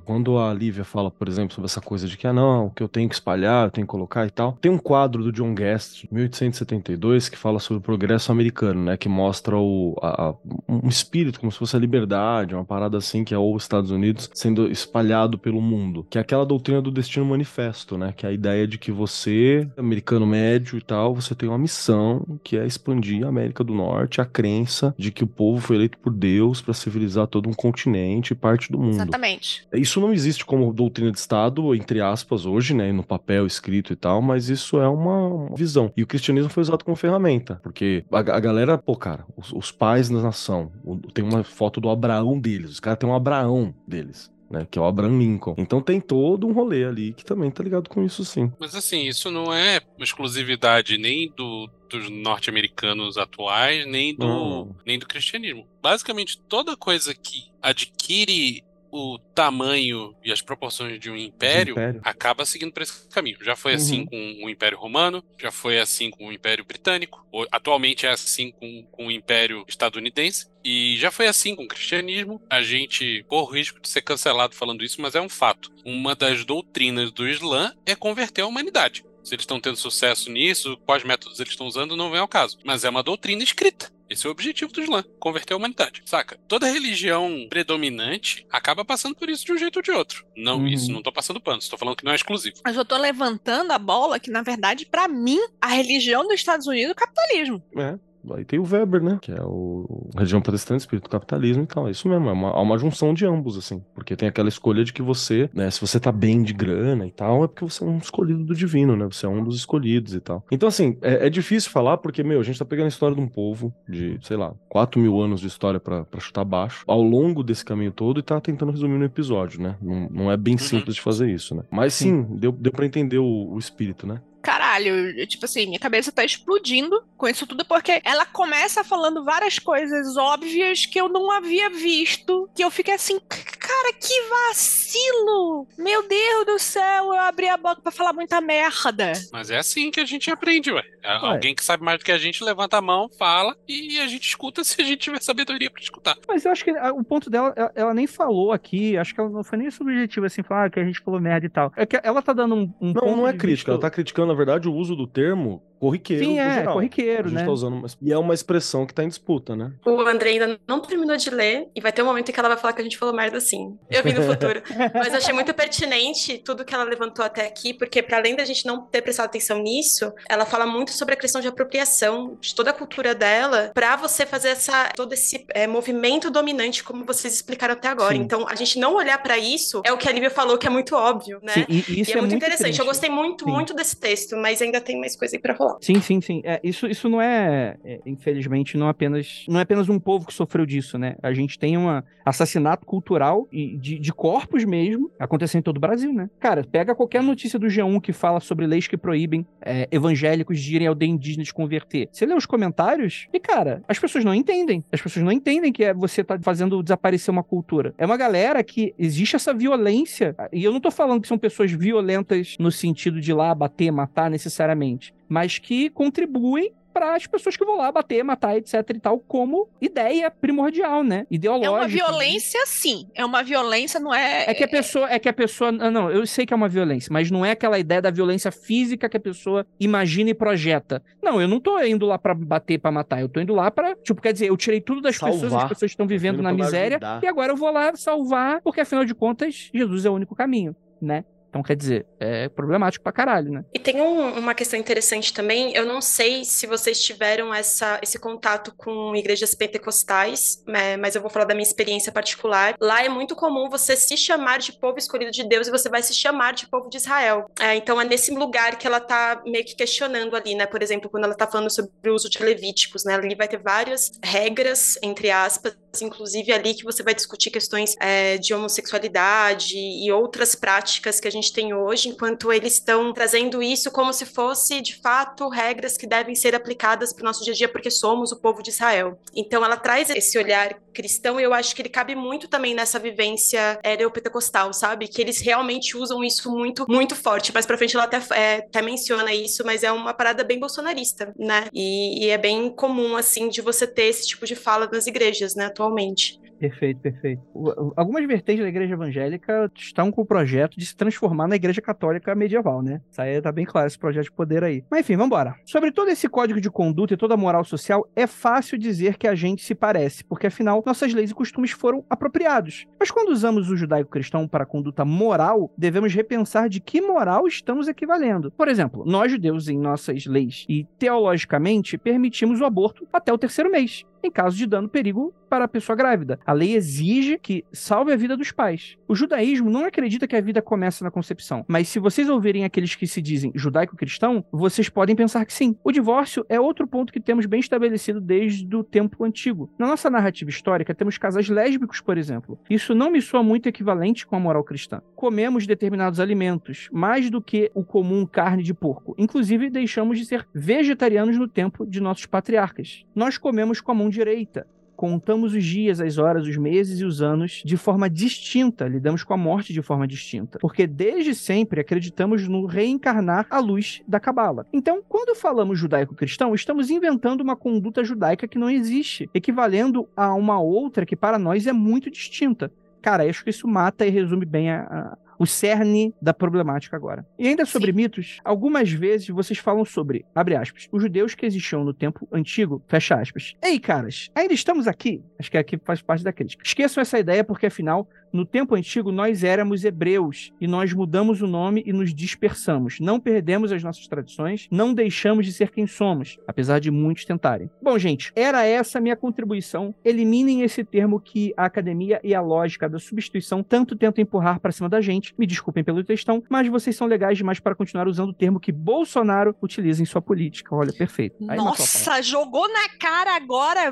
quando a Lívia fala, por exemplo, sobre essa coisa de que, ah, não, o que eu tenho que espalhar, eu tenho que colocar e tal. Tem um quadro do John Guest, de 1872, que fala sobre o progresso americano, né? Que mostra o, a- um espírito, como se fosse a liberdade, uma parada assim, que é os Estados Unidos sendo espalhado pelo mundo. Que é aquela doutrina do destino manifesto, né? Que é a ideia de que você, americano médio e tal, você tem uma missão que é expandir a América do Norte, a crença de que o povo foi eleito por Deus para civilizar todo um continente e parte do mundo. Exatamente. Isso não existe como doutrina de Estado, entre aspas, hoje, né, no papel escrito e tal, mas isso é uma visão. E o cristianismo foi usado como ferramenta, porque a, a galera, pô, cara, os, os pais da nação, tem uma foto do Abraão deles, os caras têm um Abraão deles. Né, que é o Abraham Lincoln. Então tem todo um rolê ali que também tá ligado com isso, sim. Mas assim, isso não é uma exclusividade nem do, dos norte-americanos atuais, nem do, Não. nem do cristianismo. Basicamente, toda coisa que adquire o tamanho e as proporções de um império, império. acaba seguindo por esse caminho. Já foi assim Uhum. com o Império Romano, já foi assim com o Império Britânico, atualmente é assim com, com o Império Estadunidense. E já foi assim com o cristianismo. A gente corre o risco de ser cancelado falando isso, mas é um fato. Uma das doutrinas do Islã é converter a humanidade. Se eles estão tendo sucesso nisso, quais métodos eles estão usando, não vem ao caso. Mas é uma doutrina escrita. Esse é o objetivo do Islã, converter a humanidade. Saca? Toda religião predominante acaba passando por isso de um jeito ou de outro. Não, Uhum. isso não tô passando pano, estou falando que não é exclusivo. Mas eu tô levantando a bola que, na verdade, pra mim, a religião dos Estados Unidos é o capitalismo. É. Aí tem o Weber, né? Que é o religião protestante, espírito capitalismo e tal. É isso mesmo, é uma, uma junção de ambos, assim. Porque tem aquela escolha de que você, né, se você tá bem de grana e tal, é porque você é um escolhido do divino, né? Você é um dos escolhidos e tal. Então, assim, é, é difícil falar porque, meu, a gente tá pegando a história de um povo de, sei lá, 4 mil anos de história pra, pra chutar baixo, ao longo desse caminho todo e tá tentando resumir no episódio, né? Não, não é bem simples de fazer isso, né? Mas sim, deu, deu pra entender o, o espírito, né? Caralho, eu- tipo assim, minha cabeça tá explodindo com isso tudo, porque ela começa falando várias coisas óbvias que eu não havia visto, que eu fiquei assim, cara, que vacilo! Meu Deus do céu, eu abri a boca pra falar muita merda. Mas é assim que a gente aprende, ué. É Alguém que sabe mais do que a gente levanta a mão, fala e a gente escuta se a gente tiver sabedoria pra escutar. Mas eu acho que ah, o ponto dela, ela, ela nem falou aqui, acho que ela não foi nem subjetivo, assim, falar ah, que a gente falou merda e tal. É que ela tá dando um, um Não, ponto não é crítica, vista- ela tá criticando, na verdade, o uso do termo corriqueiro. Sim, no é, geral. corriqueiro, a gente né? tá usando uma... E é uma expressão que tá em disputa, né? O André ainda não terminou de ler e vai ter um momento em que ela vai falar que a gente falou merda assim. Eu vim do futuro. Mas achei muito pertinente tudo que ela levantou até aqui, porque para além da gente não ter prestado atenção nisso, ela fala muito sobre a questão de apropriação de toda a cultura dela para você fazer essa todo esse é, movimento dominante, como vocês explicaram até agora. Sim. Então, a gente não olhar para isso é o que a Lívia falou que é muito óbvio, né? Sim, e, isso E é, muito interessante. triste. Eu gostei muito, Sim. muito desse texto, mas ainda tem mais coisa aí pra rolar. Falar. Sim, sim, sim. É, isso, isso não é, é, infelizmente, não apenas não é apenas um povo que sofreu disso, né? A gente tem um assassinato cultural e de, de corpos mesmo acontecendo em todo o Brasil, né? Cara, pega qualquer notícia do G1 que fala sobre leis que proíbem é, evangélicos de irem ao aldeia indígena de converter. Você lê os comentários e, cara, as pessoas não entendem. As pessoas não entendem que é você tá fazendo desaparecer uma cultura. É uma galera que existe essa violência. E eu não tô falando que são pessoas violentas no sentido de ir lá bater, matar necessariamente mas que contribuem para as pessoas que vão lá bater, matar, etc e tal, como ideia primordial, né? Ideológica. É uma violência, sim. É uma violência, não é. É que a pessoa. É que a pessoa. Não, eu sei que é uma violência, mas não é aquela ideia da violência física que a pessoa imagina e projeta. Não, eu não tô indo lá para bater, para matar. Eu tô indo lá para Tipo, quer dizer, eu tirei tudo das salvar. pessoas, as pessoas estão vivendo na miséria, ajudar. e agora eu vou lá salvar, porque afinal de contas, Jesus é o único caminho, né? Então, quer dizer, é problemático pra caralho, né? E tem um, uma questão interessante também. Eu não sei se vocês tiveram essa, esse contato com igrejas pentecostais, né, mas eu vou falar da minha experiência particular. Lá é muito comum você se chamar de povo escolhido de Deus e você vai se chamar de povo de Israel. É, então, é nesse lugar que ela tá meio que questionando ali, né? Por exemplo, quando ela tá falando sobre o uso de levíticos, né? Ali vai ter várias regras, entre aspas, inclusive ali que você vai discutir questões é, de homossexualidade e outras práticas que a gente tem hoje, enquanto eles estão trazendo isso como se fosse de fato regras que devem ser aplicadas para o nosso dia a dia, porque somos o povo de Israel. Então ela traz esse olhar cristão e eu acho que ele cabe muito também nessa vivência é, neopentecostal, sabe? Que eles realmente usam isso muito, muito forte. Mais pra frente ela até, é, até menciona isso, mas é uma parada bem bolsonarista, né? E, e é bem comum, assim, de você ter esse tipo de fala nas igrejas, né? Atualmente. Perfeito, perfeito. Algumas vertentes da igreja evangélica estão com o projeto de se transformar na igreja católica medieval, né? Isso aí tá bem claro, esse projeto de poder aí. Mas enfim, vambora. Sobre todo esse código de conduta e toda a moral social, é fácil dizer que a gente se parece, porque afinal nossas leis e costumes foram apropriados. Mas quando usamos o judaico-cristão para conduta moral, devemos repensar de que moral estamos equivalendo. Por exemplo, nós judeus, em nossas leis e teologicamente, permitimos o aborto até o terceiro mês em caso de dano perigo para a pessoa grávida. A lei exige que salve a vida dos pais. O judaísmo não acredita que a vida começa na concepção, mas se vocês ouvirem aqueles que se dizem judaico-cristão, vocês podem pensar que sim. O divórcio é outro ponto que temos bem estabelecido desde o tempo antigo. Na nossa narrativa histórica, temos casais lésbicos, por exemplo. Isso não me soa muito equivalente com a moral cristã. Comemos determinados alimentos, mais do que o comum carne de porco. Inclusive, deixamos de ser vegetarianos no tempo de nossos patriarcas. Nós comemos com a direita. Contamos os dias, as horas, os meses e os anos de forma distinta, lidamos com a morte de forma distinta, porque desde sempre acreditamos no reencarnar à luz da cabala. Então, quando falamos judaico-cristão, estamos inventando uma conduta judaica que não existe, equivalendo a uma outra que para nós é muito distinta. Cara, acho que isso mata e resume bem a o cerne da problemática agora. E ainda sobre Sim. mitos, algumas vezes vocês falam sobre, abre aspas, os judeus que existiam no tempo antigo, fecha aspas. Ei, caras, ainda estamos aqui? Acho que aqui faz parte da crítica. Esqueçam essa ideia porque afinal no tempo antigo, nós éramos hebreus e nós mudamos o nome e nos dispersamos. Não perdemos as nossas tradições, não deixamos de ser quem somos, apesar de muitos tentarem. Bom, gente, era essa a minha contribuição. Eliminem esse termo que a academia e a lógica da substituição tanto tentam empurrar para cima da gente. Me desculpem pelo textão, mas vocês são legais demais para continuar usando o termo que Bolsonaro utiliza em sua política. Olha, perfeito. Aí Nossa, jogou na cara agora.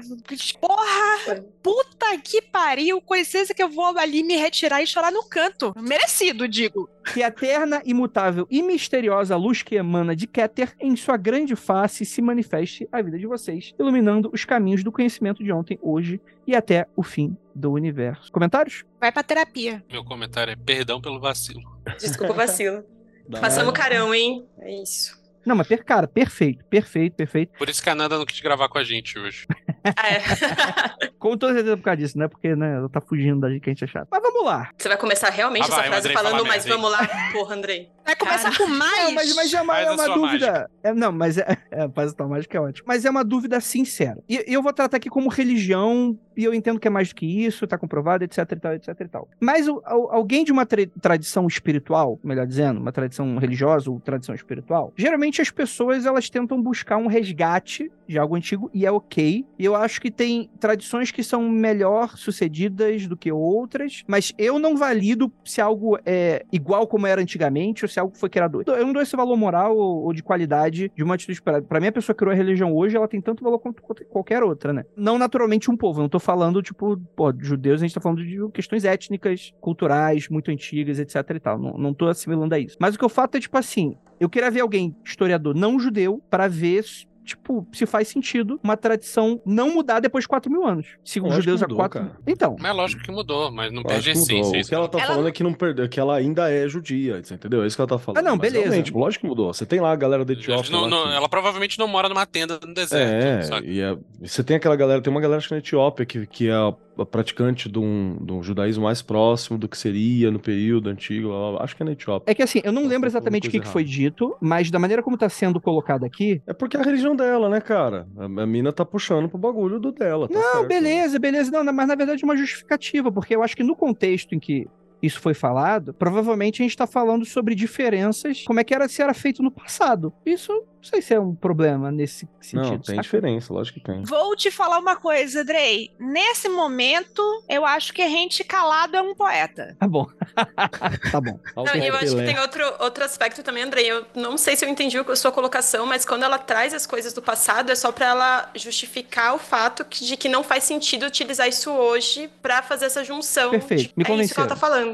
Porra! Puta que pariu. Com licença que eu vou ali me retirar e chorar no canto. Merecido, digo. Que a eterna, imutável e misteriosa luz que emana de Keter, em sua grande face, se manifeste a vida de vocês, iluminando os caminhos do conhecimento de ontem, hoje e até o fim do universo. Comentários? Vai pra terapia. Meu comentário é perdão pelo vacilo. Desculpa o vacilo. Passamos carão, hein? É isso. Não, mas, cara, perfeito, perfeito, perfeito. Por isso que a Nanda não quis gravar com a gente hoje. É. Com toda certeza por causa disso, né? Porque, né, ela tá fugindo da gente que a gente é chato. Mas vamos lá. Você vai começar realmente ah, essa vai, frase falando, mas mesmo, vamos lá, porra, Andrei. Vai começar Cara. com mais? Não, mas, mas é uma, é uma dúvida. É, não, mas é. é faz a tua mágica é ótimo. Mas é uma dúvida sincera. E, eu vou tratar aqui como religião, e eu entendo que é mais do que isso, tá comprovado, etc e tal, etc e tal. Mas o, alguém de uma tra tradição espiritual, melhor dizendo, uma tradição religiosa ou tradição espiritual, geralmente as pessoas elas tentam buscar um resgate de algo antigo e é ok. E eu acho que tem tradições que são melhor sucedidas do que outras, mas eu não valido se algo é igual como era antigamente ou se algo foi criado. Eu não dou esse valor moral ou, de qualidade de uma atitude esperada. Pra mim, a pessoa que criou a religião hoje, ela tem tanto valor quanto qualquer outra, né? Não naturalmente um povo, eu não tô falando, tipo, pô, de judeus, a gente tá falando de questões étnicas, culturais, muito antigas, etc e tal. Não, não tô assimilando a isso. Mas o que eu fato é, tipo assim, eu queria ver alguém, historiador não judeu, para ver tipo, se faz sentido uma tradição não mudar depois de 4 mil anos. Se os judeus há 4 cara. Então. Mas é lógico que mudou, mas não perde mudou. essência. O que ela tá Ela- falando é que não perdeu, que ela ainda é judia, entendeu? É isso que ela tá falando. Ah, não, Mas beleza. Realmente, lógico que mudou. Você tem lá a galera da Etiópia. não- lá não- que- ela provavelmente não mora numa tenda no deserto. É, sabe? e é- você tem aquela galera, tem uma galera acho que na Etiópia que, que é praticante de um, de um judaísmo mais próximo do que seria no período antigo, blá, blá, blá. acho que é na Etiópia. É que assim, eu não lembro tá exatamente o que, que foi dito, mas da maneira como tá sendo colocado aqui. É porque é a religião dela, né, cara? A, a mina tá puxando pro bagulho do dela. Tá Não, certo. beleza, beleza. Não, mas na verdade é uma justificativa, porque eu acho que no contexto em que isso foi falado, provavelmente a gente tá falando sobre diferenças, como é que era se era feito no passado. Isso não sei se é um problema nesse sentido. Não, tem saca? diferença, lógico que tem. Vou te falar uma coisa, Drey. Nesse momento, eu acho que a gente calado é um poeta. Tá bom. tá bom. Não, eu acho que tem outro, outro aspecto também, Andrei. Eu não sei se eu entendi a sua colocação, mas quando ela traz as coisas do passado, é só pra ela justificar o fato de que não faz sentido utilizar isso hoje pra fazer essa junção. Perfeito, de- me é isso que ela tá falando.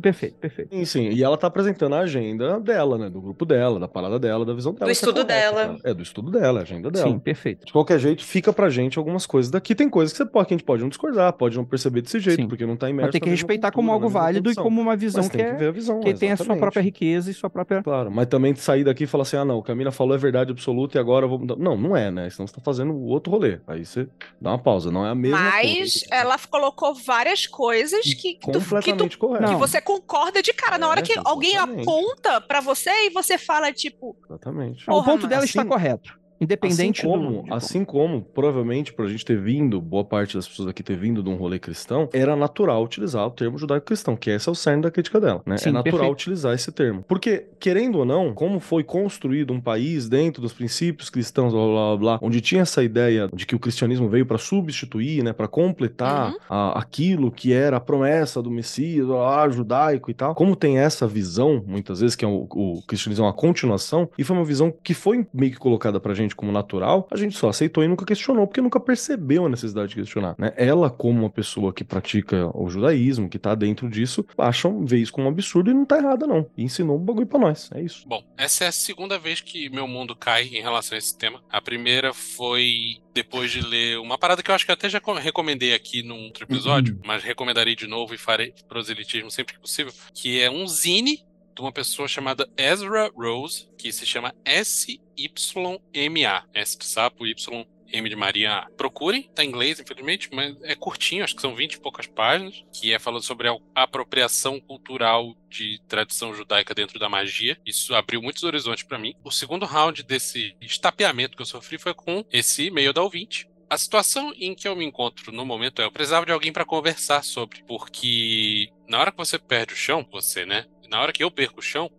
Perfeito, perfeito. Sim, sim. E ela tá apresentando a agenda dela, né? Do grupo dela, da parada dela, da visão dela. é estudo correto, dela. cara. É, do estudo dela, a agenda dela. Sim, perfeito. De qualquer jeito, fica pra gente algumas coisas daqui. Tem coisas que você pode, que a gente pode não discordar, pode não perceber desse jeito, Sim. porque não tá imerso. Mas tem que respeitar como algo válido e como uma visão Mas que tem é. que ver a visão, que tem a sua exatamente. própria riqueza e sua própria. Claro, mas também sair daqui e falar assim: ah, não, o que a mina falou é verdade absoluta e agora eu vou mudar. Não, não é, né? Senão você tá fazendo outro rolê. Aí você dá uma pausa, não é a mesma Mas coisa. ela colocou várias coisas que, que, tu, que, tu- Completamente correto. que você concorda de cara. Na hora É, que alguém exatamente. aponta pra você e você fala, tipo, Exatamente. O ponto dela assim- está correto. Independente assim como, do. assim como, provavelmente, por a gente ter vindo, boa parte das pessoas aqui ter vindo de um rolê cristão, era natural utilizar o termo judaico-cristão, que esse é o cerne da crítica dela, né? Sim, é natural perfeito. utilizar esse termo. Porque, querendo ou não, como foi construído um país dentro dos princípios cristãos, blá, blá, blá, blá, onde tinha essa ideia de que o cristianismo veio para substituir, né, para completar Uhum. a- aquilo que era a promessa do Messias, lá, judaico e tal. Como tem essa visão, muitas vezes, que é o, o cristianismo é uma continuação, e foi uma visão que foi meio que colocada pra gente como natural, a gente só aceitou e nunca questionou, porque nunca percebeu a necessidade de questionar, né? Ela, como uma pessoa que pratica o judaísmo, que tá dentro disso, acham, vê isso como um absurdo e não tá errada, não. E ensinou um bagulho pra nós, é isso. Bom, essa é a segunda vez que meu mundo cai em relação a esse tema. A primeira foi depois de ler uma parada que eu acho que eu até já co- recomendei aqui num outro episódio, mas recomendarei de novo e farei proselitismo sempre que possível, que é um zine de uma pessoa chamada Ezra Rose, que se chama SYMA. S de sapo, Y M de Maria. Procurem, tá em inglês, infelizmente, mas é curtinho, acho que são 20 e poucas páginas, que é falando sobre a apropriação cultural de tradição judaica dentro da magia. Isso abriu muitos horizontes pra mim. O segundo round desse estapeamento que eu sofri foi com esse e-mail da ouvinte. A situação em que eu me encontro no momento é eu precisava de alguém pra conversar sobre, porque na hora que você perde o chão, você, né? Na hora que eu perco o chão,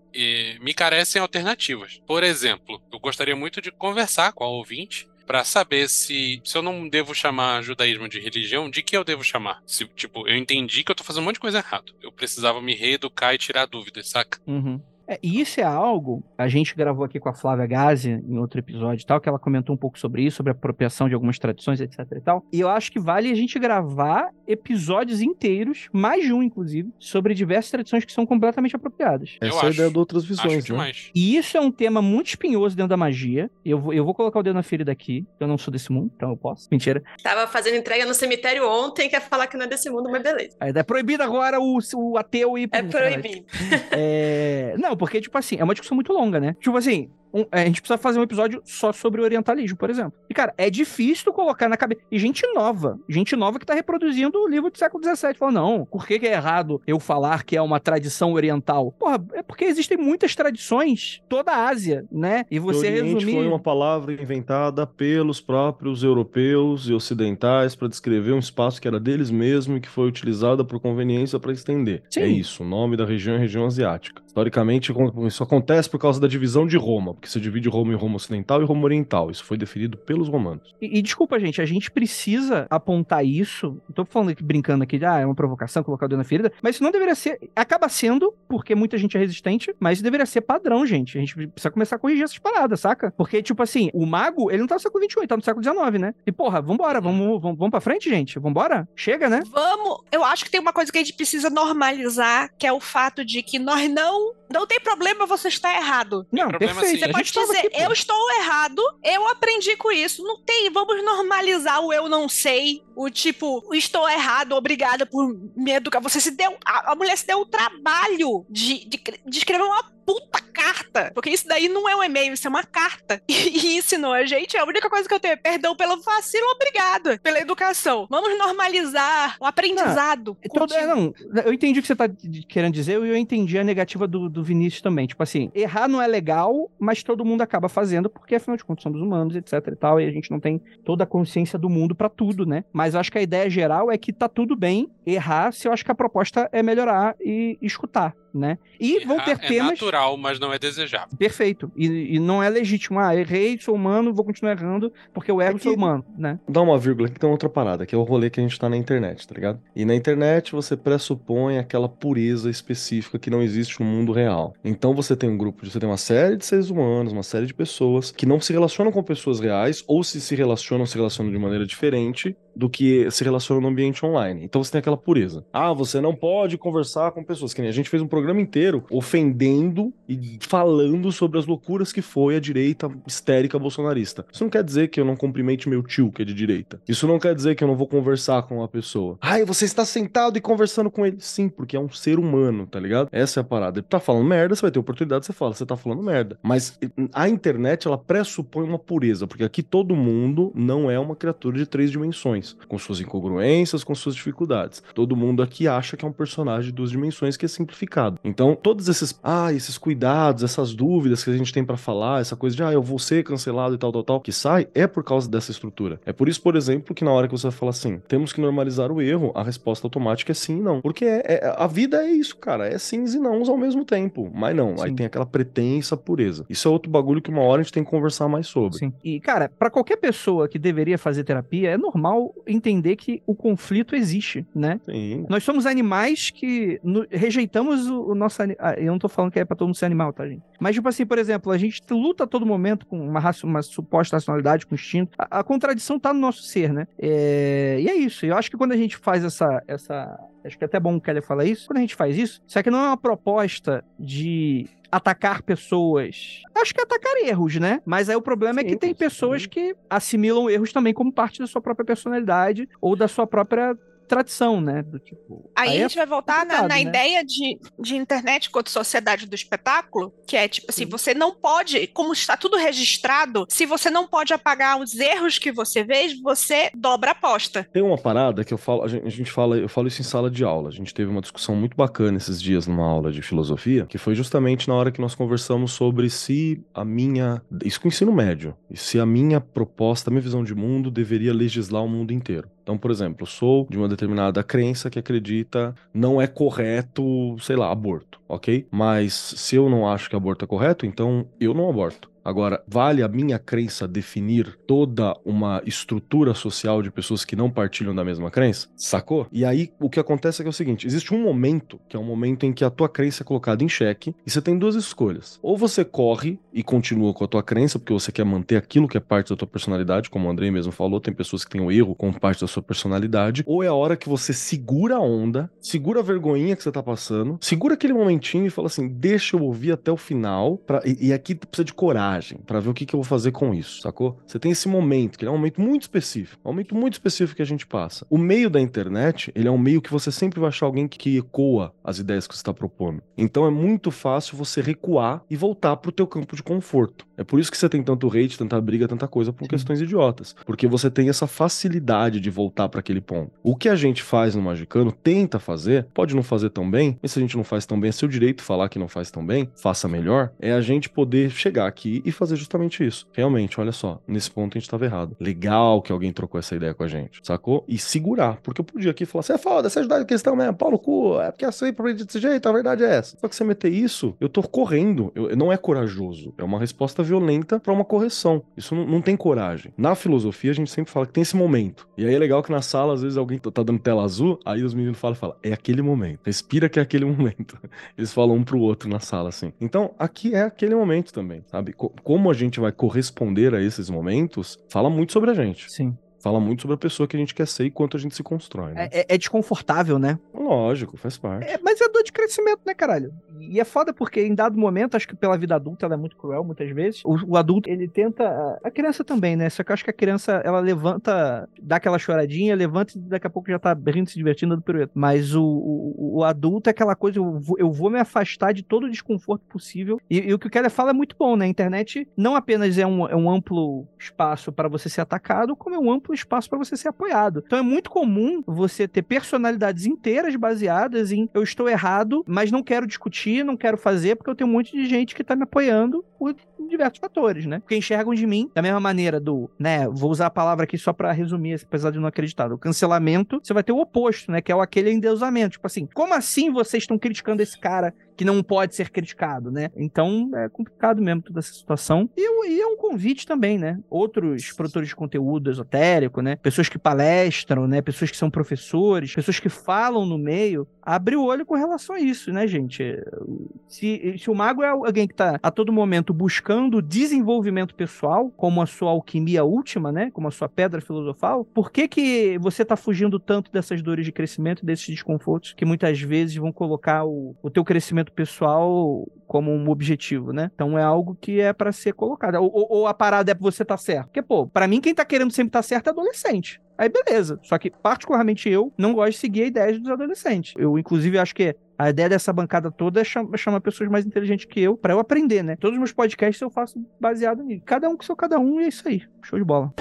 me carecem alternativas. Por exemplo, eu gostaria muito de conversar com a ouvinte Pra saber se, se eu não devo chamar judaísmo de religião, de que eu devo chamar? Se, tipo, eu entendi que eu tô fazendo um monte de coisa errado. Eu precisava me reeducar e tirar dúvidas, saca? Uhum. É, e isso é algo, a gente gravou aqui com a Flávia Gazi em outro episódio e tal, que ela comentou um pouco sobre isso, sobre a apropriação de algumas tradições, etc e tal. E eu acho que vale a gente gravar episódios inteiros, mais de um inclusive, sobre diversas tradições que são completamente apropriadas. Eu Essa é a acho. ideia de outras Acho visões, né? demais. E isso é um tema muito espinhoso dentro da magia. Eu vou, eu vou colocar o dedo na ferida aqui. Eu não sou desse mundo, então eu posso. Mentira. Tava fazendo entrega no cemitério ontem, quer falar que não é desse mundo, mas beleza. É proibido agora o, o ateu ir É pro- proibido. É, Não, porque, tipo assim, é uma discussão muito longa, né? Tipo assim, um- a gente precisa fazer um episódio só sobre orientalismo, por exemplo. E, cara, é difícil colocar na cabeça. E gente nova, gente nova que tá reproduzindo o livro do século XVII. Fala, não, por que, que é errado eu falar que é uma tradição oriental? Porra, é porque existem muitas tradições, toda a Ásia, né? E você resumir. foi uma palavra inventada pelos próprios europeus e ocidentais para descrever um espaço que era deles mesmo e que foi utilizada por conveniência para estender. Sim. É isso, o nome da região é região asiática. Historicamente, isso acontece por causa da divisão de Roma, porque porque você divide Roma em Roma Ocidental e Roma Oriental. Isso foi definido pelos romanos. E, e desculpa, gente, a gente precisa apontar isso. Não tô falando aqui, brincando aqui, de, ah, é uma provocação, colocar o dedo na ferida, mas isso não deveria ser. Acaba sendo, porque muita gente é resistente, mas isso deveria ser padrão, gente. A gente precisa começar a corrigir essas paradas, saca? Porque, tipo assim, o mago, ele não tá no século XXI, ele tá no século XIX, né? E, porra, vambora, vamos, vamos, vamos pra frente, gente. Vambora? Chega, né? Vamos. Eu acho que tem uma coisa que a gente precisa normalizar, que é o fato de que nós não. Não tem problema você estar errado. Não, problema, perfeito. sim. Você pode dizer, aqui, eu estou errado, eu aprendi com isso. Não tem, vamos normalizar o eu não sei, o tipo, estou errado, obrigada por me educar. Você se deu, a, a mulher se deu o trabalho de, de, de escrever uma puta carta, porque isso daí não é um e-mail, isso é uma carta. E, e ensinou a gente, a única coisa que eu tenho é perdão pelo vacilo, obrigada pela educação. Vamos normalizar o aprendizado. Todo- é, contínuo. não, eu entendi o que você tá querendo dizer e eu entendi a negativa do, do Vinícius também. Tipo assim, errar não é legal, mas todo mundo acaba fazendo, porque afinal de contas somos humanos, etc e tal, e a gente não tem toda a consciência do mundo pra tudo, né? Mas eu acho que a ideia geral é que tá tudo bem errar se eu acho que a proposta é melhorar e escutar, né? E vão ter é temas. natural, mas não é desejável. Perfeito. E, e não é legítimo. Ah, errei, sou humano, vou continuar errando, porque eu erro, É que- sou humano, né? Dá uma vírgula que tem outra parada, que é o rolê que a gente tá na internet, tá ligado? E na internet você pressupõe aquela pureza específica que não existe no mundo real. Então você tem um grupo, de- você tem uma série de seres humanos, uma série de pessoas que não se relacionam com pessoas reais, ou se se relacionam, se relacionam de maneira diferente do que se relacionam no ambiente online. Então você tem aquela pureza. Ah, você não pode conversar com pessoas. Que nem a gente fez um programa inteiro ofendendo e falando sobre as loucuras que foi a direita histérica bolsonarista. Isso não quer dizer que eu não cumprimente meu tio, que é de direita. Isso não quer dizer que eu não vou conversar com uma pessoa. Ai, você está sentado e conversando com ele. Sim, porque é um ser humano, tá ligado? Essa é a parada. Ele tá falando merda, você vai ter oportunidade, você fala, você tá falando merda. Mas a internet, ela pressupõe uma pureza, porque aqui todo mundo não é uma criatura de três dimensões, com suas incongruências, com suas dificuldades. Todo mundo aqui acha que é um personagem de duas dimensões que é simplificado. Então, todos esses, ah, esses cuidados, essas dúvidas que a gente tem pra falar, essa coisa de, ah, eu vou ser cancelado e tal, tal, tal, que sai, é por causa dessa estrutura. É por isso, por exemplo, que na hora que você fala assim, temos que normalizar o erro, a resposta automática é sim e não. Porque é, é- a vida é isso, cara, é sims e nãos ao mesmo tempo. Mas não, aí Sim. tem aquela pretensa pureza. Isso é outro bagulho que uma hora a gente tem que conversar mais sobre. Sim. E, cara, pra qualquer pessoa que deveria fazer terapia, é normal entender que o conflito existe, né? Sim. Nós somos animais que rejeitamos o, o nosso. ah, Eu não tô falando que é pra todo mundo ser animal, tá, gente? Mas, tipo assim, por exemplo, a gente luta a todo momento com uma, raci- uma suposta racionalidade, com instinto. A, a contradição tá no nosso ser, né? É, E é isso. Eu acho que quando a gente faz essa. essa... Acho que é até bom o Kelly falar isso. Quando a gente faz isso, isso aqui não é uma proposta de atacar pessoas. Acho que é atacar erros, né? Mas aí o problema é que Sim, tem sim. pessoas que assimilam erros também como parte da sua própria personalidade ou da sua própria tradição, né? Do tipo. Aí, a é gente vai voltar na, na né? ideia de, de internet quanto sociedade do espetáculo, que é tipo assim, você não pode, como está tudo registrado, se você não pode apagar os erros que você vê, você dobra a aposta. Tem uma parada que eu falo, a gente, a gente fala, eu falo isso em sala de aula. A gente teve uma discussão muito bacana esses dias numa aula de filosofia, que foi justamente na hora que nós conversamos sobre se a minha, isso com o ensino médio, e se a minha proposta, a minha visão de mundo deveria legislar o mundo inteiro. Então, por exemplo, sou de uma determinada crença que acredita não é correto, sei lá, aborto, ok? Mas se eu não acho que aborto é correto, então eu não aborto. Agora, vale a minha crença definir toda uma estrutura social de pessoas que não partilham da mesma crença? Sacou? E aí, o que acontece é que é o seguinte: existe um momento, que é um momento em que a tua crença é colocada em xeque, e você tem duas escolhas. Ou você corre e continua com a tua crença, porque você quer manter aquilo que é parte da tua personalidade, como o Andrei mesmo falou, tem pessoas que têm o erro como parte da sua personalidade, ou é a hora que você segura a onda, segura a vergonhinha que você tá passando, segura aquele momentinho e fala assim: deixa eu ouvir até o final, pra... e, e aqui precisa de coragem pra ver o que, que eu vou fazer com isso, sacou? Você tem esse momento, que é um momento muito específico, um momento muito específico que a gente passa. O meio da internet, ele é um meio que você sempre vai achar alguém que, que ecoa as ideias que você está propondo. Então é muito fácil você recuar e voltar pro teu campo de conforto. É por isso que você tem tanto hate, tanta briga, tanta coisa por questões idiotas, porque você tem essa facilidade de voltar pra aquele ponto. O que a gente faz no Magicano, tenta fazer, pode não fazer tão bem, mas se a gente não faz tão bem, é seu direito falar que não faz tão bem, faça melhor, é a gente poder chegar aqui e fazer justamente isso. Realmente, olha só, nesse ponto a gente tava errado. Legal que alguém trocou essa ideia com a gente, sacou? E segurar, porque eu podia aqui falar, você é foda, você ajudar a questão mesmo, pau no cu, é porque assim pra desse jeito, a verdade é essa. Só que você meter isso, eu tô correndo, eu, não é corajoso, é uma resposta violenta para uma correção. Isso não, não, tem coragem. Na filosofia, a gente sempre fala que tem esse momento. E aí é legal que na sala, às vezes, alguém tá dando tela azul, aí os meninos falam, falam, é aquele momento. Respira que é aquele momento. Eles falam um pro outro na sala, assim. Então, aqui é aquele momento também, sabe? Como a gente vai corresponder a esses momentos, fala muito sobre a gente. Sim fala muito sobre a pessoa que a gente quer ser e quanto a gente se constrói. Né? É, é, desconfortável, né? Lógico, faz parte. É, mas é dor de crescimento, né, caralho? E é foda porque em dado momento, acho que pela vida adulta ela é muito cruel muitas vezes. O, o adulto, ele tenta. A criança também, né? Só que eu acho que a criança, ela levanta, dá aquela choradinha, levanta e daqui a pouco já tá rindo, se divertindo do pirueta. Mas o, o, o, adulto é aquela coisa, eu vou, eu vou me afastar de todo o desconforto possível. E, e o que o Keller fala é muito bom, né? A internet não apenas é um, é um amplo espaço para você ser atacado, como é um amplo espaço para você ser apoiado. Então é muito comum você ter personalidades inteiras baseadas em eu estou errado, mas não quero discutir, não quero fazer, porque eu tenho um monte de gente que tá me apoiando por diversos fatores, né? Porque enxergam de mim da mesma maneira do, né? Vou usar a palavra aqui só para resumir, apesar de não acreditar. O cancelamento, você vai ter o oposto, né? Que é o aquele endeusamento. Tipo assim, como assim vocês estão criticando esse cara que não pode ser criticado, né? Então é complicado mesmo toda essa situação. E, e, é um convite também, né? Outros produtores de conteúdo esotérico, né? Pessoas que palestram, né? Pessoas que são professores, pessoas que falam no meio, abre o olho com relação a isso, né, gente? Se, se o mago é alguém que tá a todo momento buscando desenvolvimento pessoal, como a sua alquimia última, né? Como a sua pedra filosofal, por que que você tá fugindo tanto dessas dores de crescimento, desses desconfortos que muitas vezes vão colocar o, o teu crescimento crescimento pessoal como um objetivo, né? Então é algo que é para ser colocado. Ou, ou, a parada é pra você estar tá certo. Porque, pô, pra mim quem tá querendo sempre estar tá certo é adolescente. Aí beleza. Só que, particularmente eu, não gosto de seguir a ideia dos adolescentes. Eu, inclusive, acho que a ideia dessa bancada toda é chamar, chamar pessoas mais inteligentes que eu para eu aprender, né? Todos os meus podcasts eu faço baseado nisso. Cada um com seu cada um e é isso aí. Show de bola.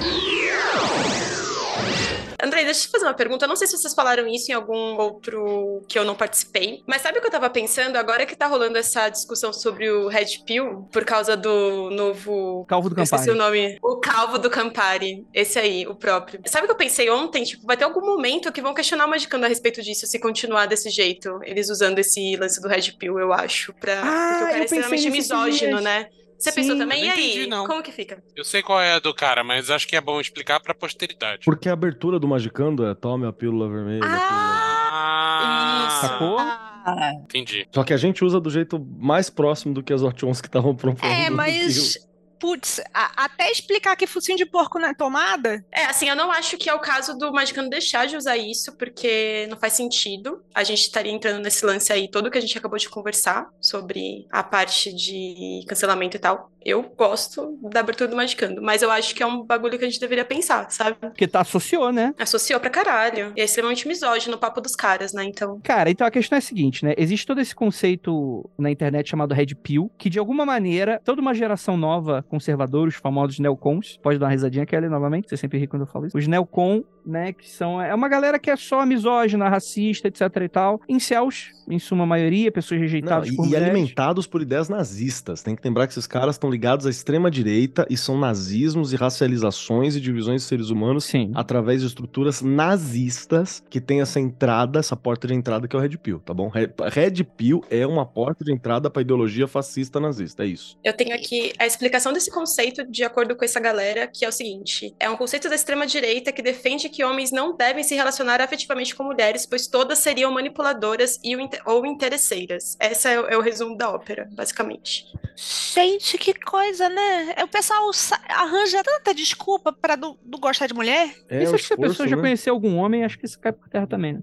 Andrei, deixa eu te fazer uma pergunta. Eu não sei se vocês falaram isso em algum outro que eu não participei, mas sabe o que eu tava pensando? Agora que tá rolando essa discussão sobre o Red Pill, por causa do novo. Calvo do Campari. Eu esqueci o nome. O Calvo do Campari. Esse aí, o próprio. Sabe o que eu pensei ontem? Tipo, vai ter algum momento que vão questionar o Magicando a respeito disso, se continuar desse jeito. Eles usando esse lance do Red Pill, eu acho. Pra... Ah, Porque o cara é extremamente misógino, né? Você Sim, pensou também? E aí? Entendi, não. Como que fica? Eu sei qual é a do cara, mas acho que é bom explicar pra posteridade. Porque a abertura do Magicando é tome a pílula vermelha. Ah, Ah, Sacou? Ah, entendi. Só que a gente usa do jeito mais próximo do que as options que estavam propondo. é, mas. Putz, até explicar que focinho de porco na tomada. É, assim, eu não acho que é o caso do Magicano deixar de usar isso, porque não faz sentido. A gente estaria entrando nesse lance aí todo que a gente acabou de conversar sobre a parte de cancelamento e tal. Eu gosto da abertura do Magicando, mas eu acho que é um bagulho que a gente deveria pensar, sabe? Porque tá associou, né? Associou pra caralho. E é extremamente misógino o papo dos caras, né? Então. Cara, então a questão é a seguinte, né? Existe todo esse conceito na internet chamado Red Pill, que de alguma maneira, toda uma geração nova, conservadora, os famosos neocons, pode dar uma risadinha, Kelly, novamente, você sempre ri quando eu falo isso. Os neocon, né, que são, é uma galera que é só misógina, racista, etc e tal. Incels, em suma maioria, pessoas Não, rejeitadas e, por e mulheres. alimentados por ideias nazistas. Tem que lembrar que esses caras estão ligados à extrema-direita e são nazismos e racializações e divisões de seres humanos Sim. através de estruturas nazistas que tem essa entrada, essa porta de entrada que é o Red Pill, tá bom? Red, Pill é uma porta de entrada para ideologia fascista nazista, é isso. Eu tenho aqui a explicação desse conceito de acordo com essa galera, que é o seguinte: é um conceito da extrema-direita que defende que homens não devem se relacionar afetivamente com mulheres, pois todas seriam manipuladoras e ou interesseiras. Esse é, o- é o resumo da ópera, basicamente. Gente, que coisa, né? O pessoal arranja tanta desculpa pra não, não gostar de mulher. É Isso o acho que se a pessoa já né? conheceu algum homem, acho que isso cai por terra também, né?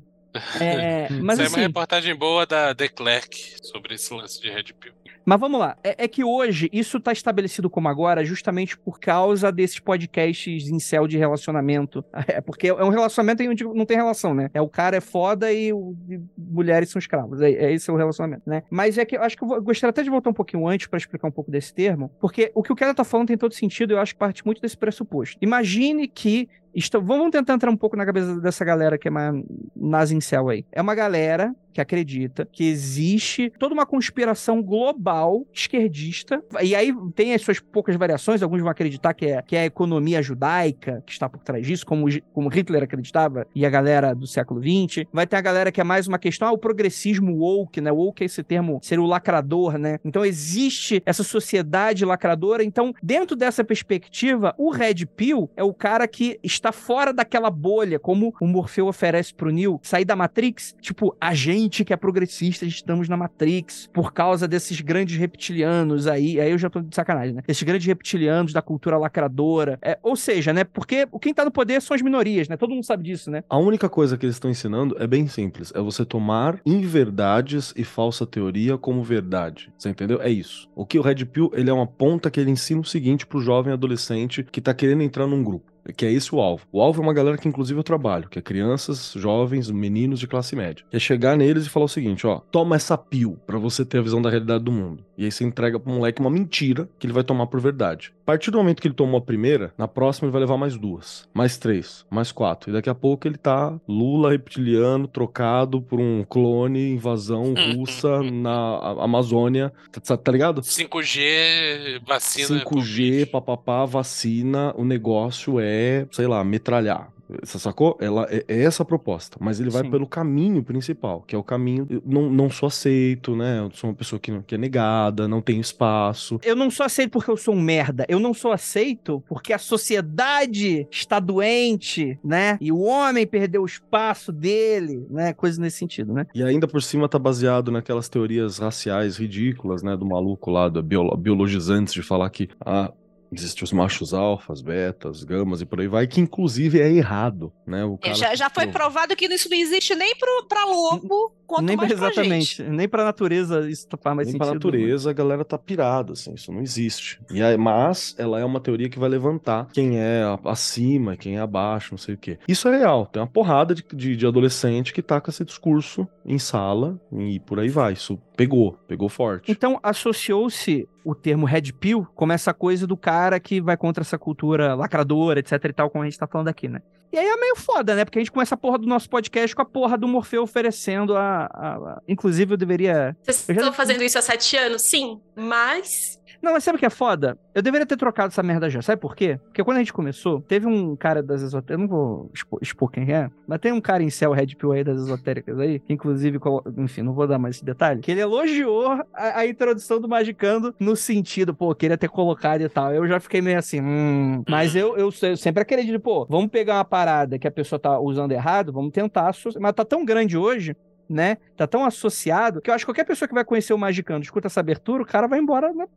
É, mas Isso é uma assim, reportagem boa da The Clerk sobre esse lance de Red Pill. Mas vamos lá. É, é que hoje isso tá estabelecido como agora justamente por causa desses podcasts em céu de relacionamento. É porque é um relacionamento em onde não tem relação, né? É o cara é foda e, o, e mulheres são escravos. É, é esse é o relacionamento, né? Mas é que eu acho que eu, vou, eu gostaria até de voltar um pouquinho antes pra explicar um pouco desse termo, porque o que o cara tá falando tem todo sentido eu acho que parte muito desse pressuposto. Imagine que Então, vamos tentar entrar um pouco na cabeça dessa galera que é mais nazincel aí. É uma galera que acredita que existe toda uma conspiração global esquerdista. E aí tem as suas poucas variações. Alguns vão acreditar que é, que é a economia judaica que está por trás disso, como, como Hitler acreditava e a galera do século XX. Vai ter a galera que é mais uma questão, ah, o progressismo woke, né? Woke é esse termo, ser o lacrador, né? Então existe essa sociedade lacradora. Então, dentro dessa perspectiva, o Red Pill é o cara que está fora daquela bolha, como o Morfeu oferece pro Neo, sair da Matrix, tipo, a gente gente que é progressista, estamos na Matrix, por causa desses grandes reptilianos aí. Aí eu já tô de sacanagem, né? Esses grandes reptilianos da cultura lacradora. É, ou seja, né? Porque quem tá no poder são as minorias, né? Todo mundo sabe disso, né? A única coisa que eles estão ensinando é bem simples: é você tomar inverdades e falsa teoria como verdade. Você entendeu? É isso. O que o Red Pill, ele é uma ponta que ele ensina o seguinte pro jovem adolescente que tá querendo entrar num grupo que é esse o alvo. O alvo é uma galera que inclusive eu trabalho, que é crianças, jovens, meninos de classe média. É chegar neles e falar o seguinte, ó, toma essa pio para você ter a visão da realidade do mundo. E aí você entrega pro moleque uma mentira que ele vai tomar por verdade. A partir do momento que ele tomou a primeira, na próxima ele vai levar mais duas, mais três, mais quatro. E daqui a pouco ele tá Lula reptiliano trocado por um clone invasão russa na Amazônia, tá, tá ligado? 5G, vacina. 5G, papapá, vacina, o negócio é é, sei lá, metralhar. Você sacou? Ela é, é, essa a proposta, mas ele vai Sim. pelo caminho principal, que é o caminho. Eu não, não sou aceito, né? Eu sou uma pessoa que, que é negada, não tem espaço. Eu não sou aceito porque eu sou um merda. Eu não sou aceito porque a sociedade está doente, né? E o homem perdeu o espaço dele, né? Coisas nesse sentido, né? E ainda por cima tá baseado naquelas teorias raciais ridículas, né? Do maluco lá, do biologizantes, de falar que a Existem os machos alfas, betas, gamas e por aí vai, que inclusive é errado, né? O é, já, já foi provado que isso não existe nem pro, pra lobo, quanto nem mais Exatamente, pra nem pra natureza isso faz mais nem sentido. Nem pra natureza a galera tá pirada, assim, isso não existe. E aí, mas ela é uma teoria que vai levantar quem é acima, quem é abaixo, não sei o quê. Isso é real, tem uma porrada de, de, de adolescente que tá com esse discurso em sala e por aí vai, isso pegou, pegou forte. Então associou-se o termo red pill como essa coisa do cara que vai contra essa cultura lacradora, etc e tal, como a gente tá falando aqui, né? E aí é meio foda, né? Porque a gente começa a porra do nosso podcast com a porra do Morfeu oferecendo a. a, a... Inclusive, eu deveria. Vocês eu já... estão fazendo isso há sete anos? Sim, mas não, mas sabe o que é foda? Eu deveria ter trocado essa merda já. Sabe por quê? Porque quando a gente começou, teve um cara das esotéricas. Eu não vou expor, expor, quem é, mas tem um cara em céu Red Pill aí das esotéricas aí, que inclusive, enfim, não vou dar mais esse detalhe, que ele elogiou a, a introdução do Magicando no sentido, pô, queria ter colocado e tal. Eu já fiquei meio assim, hum. Mas eu, eu, eu sempre acredito, pô, vamos pegar uma parada que a pessoa tá usando errado, vamos tentar. Mas tá tão grande hoje né? Tá tão associado que eu acho que qualquer pessoa que vai conhecer o Magicando, escuta essa abertura, o cara vai embora no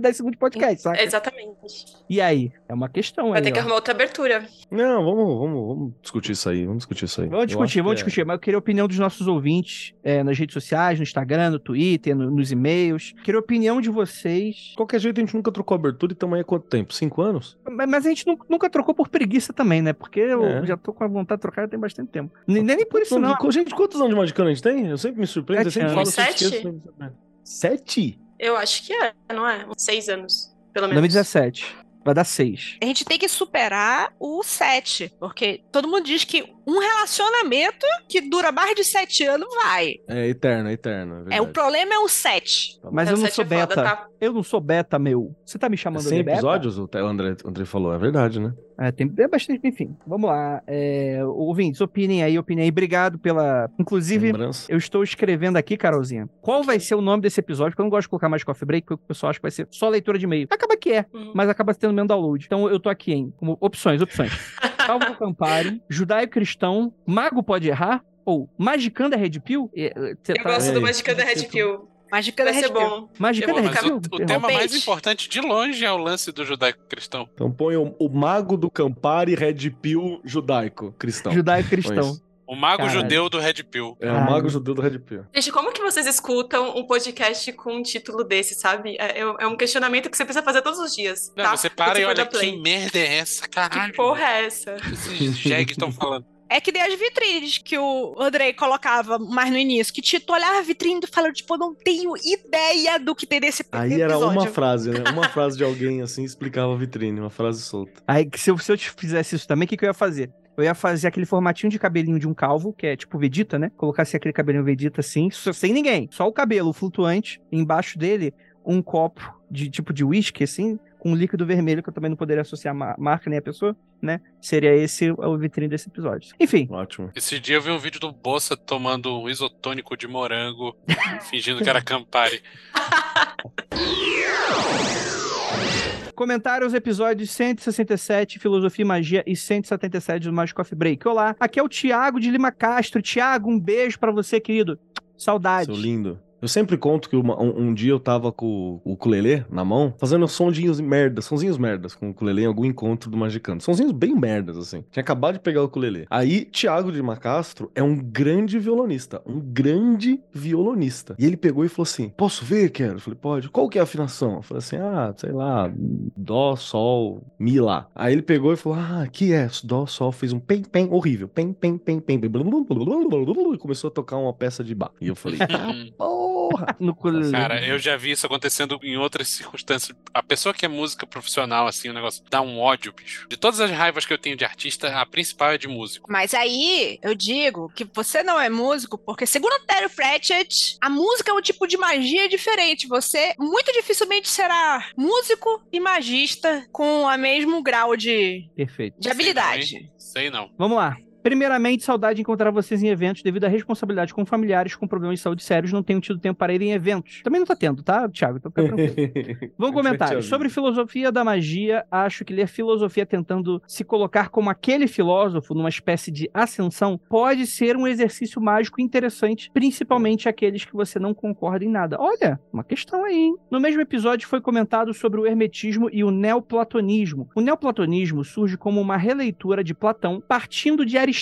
10 segundos de podcast, sabe? Exatamente. E aí? É uma questão vai aí. Vai ter que ó. arrumar outra abertura. Não, vamos, vamos, vamos discutir isso aí. Vamos discutir isso aí. Vamos discutir, vamos discutir. É... Mas eu queria a opinião dos nossos ouvintes é, nas redes sociais, no Instagram, no Twitter, no, nos e-mails. Queria a opinião de vocês. Qualquer jeito, a gente nunca trocou abertura e estamos aí há quanto tempo? Cinco anos? Mas, mas a gente nunca, nunca trocou por preguiça também, né? Porque eu é. já tô com a vontade de trocar já tem bastante tempo. Nem, nem por isso, não. Gente, quantos anos de Magicando a gente tem? Eu sempre me surpreende. Sete eu sempre falo Sete? Sete? Eu acho que é, não é? Seis anos, pelo menos. 2017. Vai dar seis. A gente tem que superar o sete, porque todo mundo diz que um relacionamento que dura mais de sete anos vai. É eterno, é eterno. É, é, o problema é o sete. Tá Mas eu não sou é beta. Foda, tá? Eu não sou beta, meu. Você tá me chamando é de beta? episódios, o André, o André falou. É verdade, né? É, tem é bastante, enfim. Vamos lá. É, ouvintes, opinem aí, opinem aí. Obrigado pela. Inclusive, Lembrança. eu estou escrevendo aqui, Carolzinha. Qual vai ser o nome desse episódio? Porque eu não gosto de colocar mais coffee break, porque o pessoal acha que vai ser só leitura de e-mail. Acaba que é, uhum. mas acaba tendo menos download. Então eu tô aqui, hein? Como opções, opções. Salvo Campari, Judaico-Cristão, Mago Pode Errar, ou Magicando é Red Pill? Eu tá... gosto do Magicando é Red Pill. Magicando Vai ser bom. Magicando é Red Pill. O, o tema mais importante de longe é o lance do judaico-cristão. Então põe o, o, Mago do Campari Red Pill judaico-cristão. Judaico-cristão. O mago Caralho. judeu do Red Pill. É, o mago judeu do Red Pill. Gente, como que vocês escutam um podcast com um título desse, sabe? É, é um questionamento que você precisa fazer todos os dias. Não, tá? você para e olha, que merda é essa? Caralho. Que porra é essa? Esses jegs estão falando. É que nem as vitrines que o Andrei colocava mais no início, que tu olhava a vitrine e tu falava, tipo, eu não tenho ideia do que tem nesse Aí episódio. era uma frase, né? Uma frase de alguém assim explicava a vitrine, uma frase solta. Aí, que se eu, se eu te fizesse isso também, o que, que eu ia fazer? Eu ia fazer aquele formatinho de cabelinho de um calvo, que é tipo Vegeta, né? Colocasse aquele cabelinho Vegeta assim, só- sem ninguém. Só o cabelo flutuante. Embaixo dele, um copo de tipo de whisky, assim, com um líquido vermelho, que eu também não poderia associar a ma- marca nem a pessoa, né? Seria esse o vitrine desse episódio. Enfim, Ótimo. Esse dia eu vi um vídeo do Bolsa tomando um isotônico de morango, fingindo que era Campari. Comentário aos episódios 167, Filosofia e Magia, e 177 do Magic Coffee Break. Olá, aqui é o Thiago de Lima Castro. Thiago, um beijo pra você, querido. Saudades. Seu lindo. Eu sempre conto que uma- um, um dia eu tava com o ukulele na mão, fazendo sondinhos merdas, sonzinhos merdas com o ukulele em algum encontro do Magicano. Sonzinhos bem merdas, assim. Tinha acabado de pegar o ukulele. Aí, Thiago de Macastro é um grande violonista. Um grande violonista. E ele pegou e falou assim: Posso ver, quero? Eu falei, pode. Qual que é a afinação? Eu falei assim: ah, sei lá, Dó, Sol, Mi, Lá. Aí ele pegou e falou: Ah, aqui é Dó, Sol, fez um pem, pem, horrível. Pem, pem, pem, pem, pem. E começou a tocar uma peça de bar. E eu falei, tá porra! No ukulele. Cara, eu já vi isso acontecendo em outras circunstâncias. A pessoa que é música profissional, assim, o negócio dá um ódio, bicho. De todas as raivas que eu tenho de artista, a principal é de músico. Mas aí eu digo que você não é músico, porque segundo o Terry Pratchett, a música é um tipo de magia diferente. Você muito dificilmente será músico e magista com o mesmo grau de, Perfeito. de habilidade. Sei não. Vamos lá. Primeiramente, saudade de encontrar vocês em eventos devido à responsabilidade com familiares com problemas de saúde sérios. Não tenho tido tempo para ir em eventos. Também não tá tendo, tá, Thiago? Então. Vamos comentar. Sobre filosofia da magia, acho que ler filosofia tentando se colocar como aquele filósofo numa espécie de ascensão pode ser um exercício mágico interessante, principalmente aqueles que você não concorda em nada. Olha, uma questão aí, hein? No mesmo episódio foi comentado sobre o hermetismo e o neoplatonismo. O neoplatonismo surge como uma releitura de Platão partindo de Aristóteles,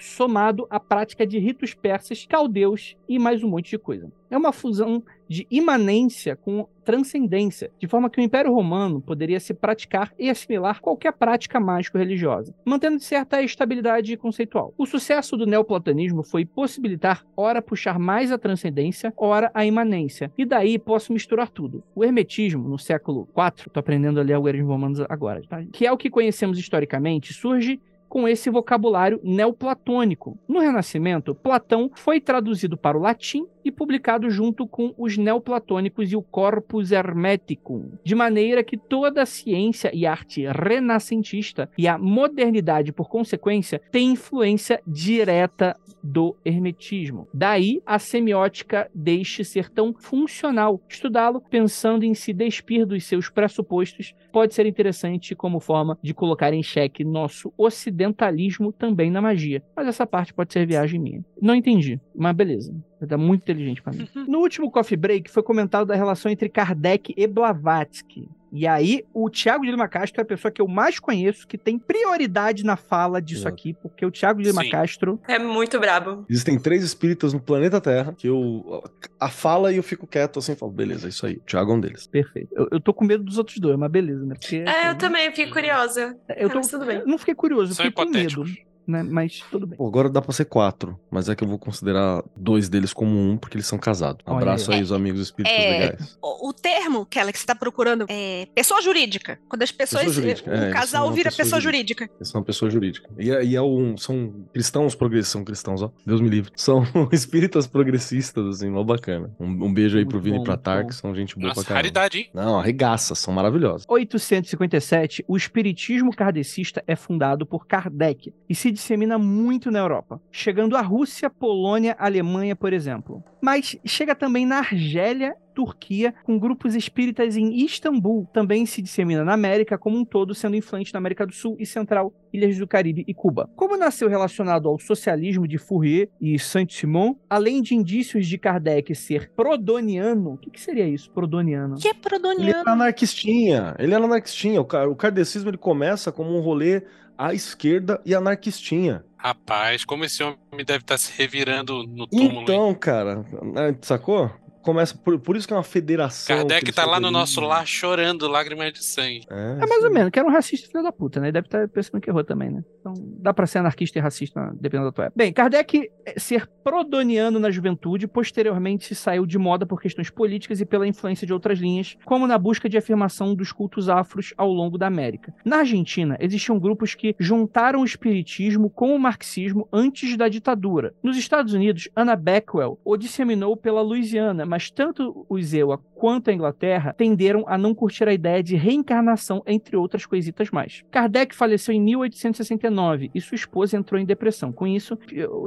somado à prática de ritos persas, caldeus e mais um monte de coisa. É uma fusão de imanência com transcendência, de forma que o Império Romano poderia se praticar e assimilar qualquer prática mágico-religiosa, mantendo certa estabilidade conceitual. O sucesso do neoplatonismo foi possibilitar, ora puxar mais a transcendência, ora a imanência, e daí posso misturar tudo. O hermetismo, no século IV, tô aprendendo a ler algarismos romanos agora, tá? que é o que conhecemos historicamente, surge com esse vocabulário neoplatônico. No Renascimento, Platão foi traduzido para o latim e publicado junto com os neoplatônicos e o Corpus Hermeticum, de maneira que toda a ciência e arte renascentista e a modernidade, por consequência, tem influência direta do hermetismo. Daí a semiótica deixe ser tão funcional. Estudá-lo pensando em se despir dos seus pressupostos pode ser interessante como forma de colocar em xeque nosso ocidentalismo também na magia. Mas essa parte pode ser viagem minha. Não entendi, mas beleza. Tá muito inteligente pra mim. No último Coffee Break foi comentado da relação entre Kardec e Blavatsky. E aí, o Thiago de Lima Castro é a pessoa que eu mais conheço que tem prioridade na fala disso Exato. aqui, porque o Thiago de Lima Sim. Castro É muito brabo. Existem três espíritas no planeta Terra que eu. A fala e eu fico quieto assim, falo, beleza, é isso aí. O Thiago é um deles. Perfeito. Eu, eu tô com medo dos outros dois, mas beleza, né? Porque, É, eu também fiquei curiosa. Eu, tô, mas tudo bem. eu não fiquei curioso, eu São fiquei com medo. Né? Mas tudo bem. Pô, agora dá pra ser quatro, mas é que eu vou considerar dois deles como um, porque eles são casados. Um Olha abraço aí. aí, os amigos espíritas É. legais. O, o termo, Kelly, que você está procurando é pessoa jurídica. Quando as pessoas. Pessoa jurídica, o é, casal vira pessoa pessoa jurídica. jurídica. Eles são uma pessoa jurídica. E, é- e é um, são cristãos progressistas, são cristãos, ó. Deus me livre. São espíritas progressistas, assim, mó bacana. Um, um beijo aí pro Muito Vini e pra muito Tar, bom. que são gente boa Nossa, pra caramba. raridade, hein? Não, arregaça, são maravilhosos. 857, o espiritismo kardecista é fundado por Kardec e se dissemina muito na Europa, chegando à Rússia, Polônia, Alemanha, por exemplo. Mas chega também na Argélia, Turquia, com grupos espíritas em Istambul. Também se dissemina na América como um todo, sendo influente na América do Sul e Central, Ilhas do Caribe e Cuba. Como nasceu relacionado ao socialismo de Fourier e Saint-Simon, além de indícios de Kardec ser prodoniano, o que, que seria isso, prodoniano? Que é Ele prodoniano. era anarquistinha. Ele era anarquistinha. O, ca- o kardecismo ele começa como um rolê à esquerda e anarquistinha. Rapaz, como esse homem deve estar se revirando no túmulo, hein? Então, cara, né, sacou? Começa. Por, por isso que é uma federação. Kardec tá lá no nosso lar chorando lágrimas de sangue. É, É mais ou menos, que era um racista filho da puta, né? Deve estar pensando que errou também, né? Então dá pra ser anarquista e racista, dependendo da tua época. Bem, Kardec eh, ser prodoniano na juventude, posteriormente saiu de moda por questões políticas e pela influência de outras linhas, como na busca de afirmação dos cultos afros ao longo da América. Na Argentina, existiam grupos que juntaram o espiritismo com o marxismo antes da ditadura. Nos Estados Unidos, Anna Beckwell o disseminou pela Louisiana, mas tanto o Zewa quanto a Inglaterra tenderam a não curtir a ideia de reencarnação, entre outras coisitas mais. Kardec faleceu em 1869 e sua esposa entrou em depressão. Com isso,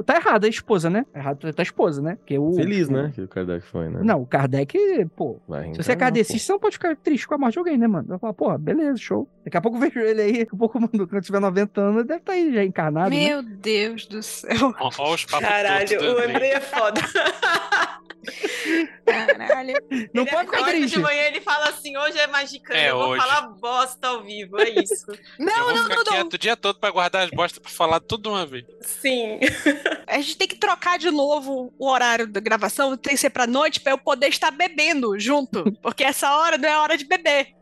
tá errada a esposa, né? Errado tá a esposa, né? Que o, Feliz, né? Que o Kardec foi, né? Não, o Kardec, pô, se você é kardecista, você não pode ficar triste com a morte de alguém, né, mano? Vai falar, porra, beleza, show. Daqui a pouco eu vejo ele aí, daqui a pouco, mano, quando tiver 90 anos, ele deve estar aí já encarnado, né? Meu Deus do céu. Os papos Caralho, o André é foda. Caralho. Não ele pode ficar triste. de manhã ele fala assim, hoje é magicano, É, eu vou hoje. falar bosta ao vivo, é isso. Eu Não, vou não, ficar não, não. quieto o dia todo pra guardar as bostas pra falar tudo uma vez. Sim. A gente tem que trocar de novo o horário da gravação, tem que ser pra noite pra eu poder estar bebendo junto. Porque essa hora não é hora de beber.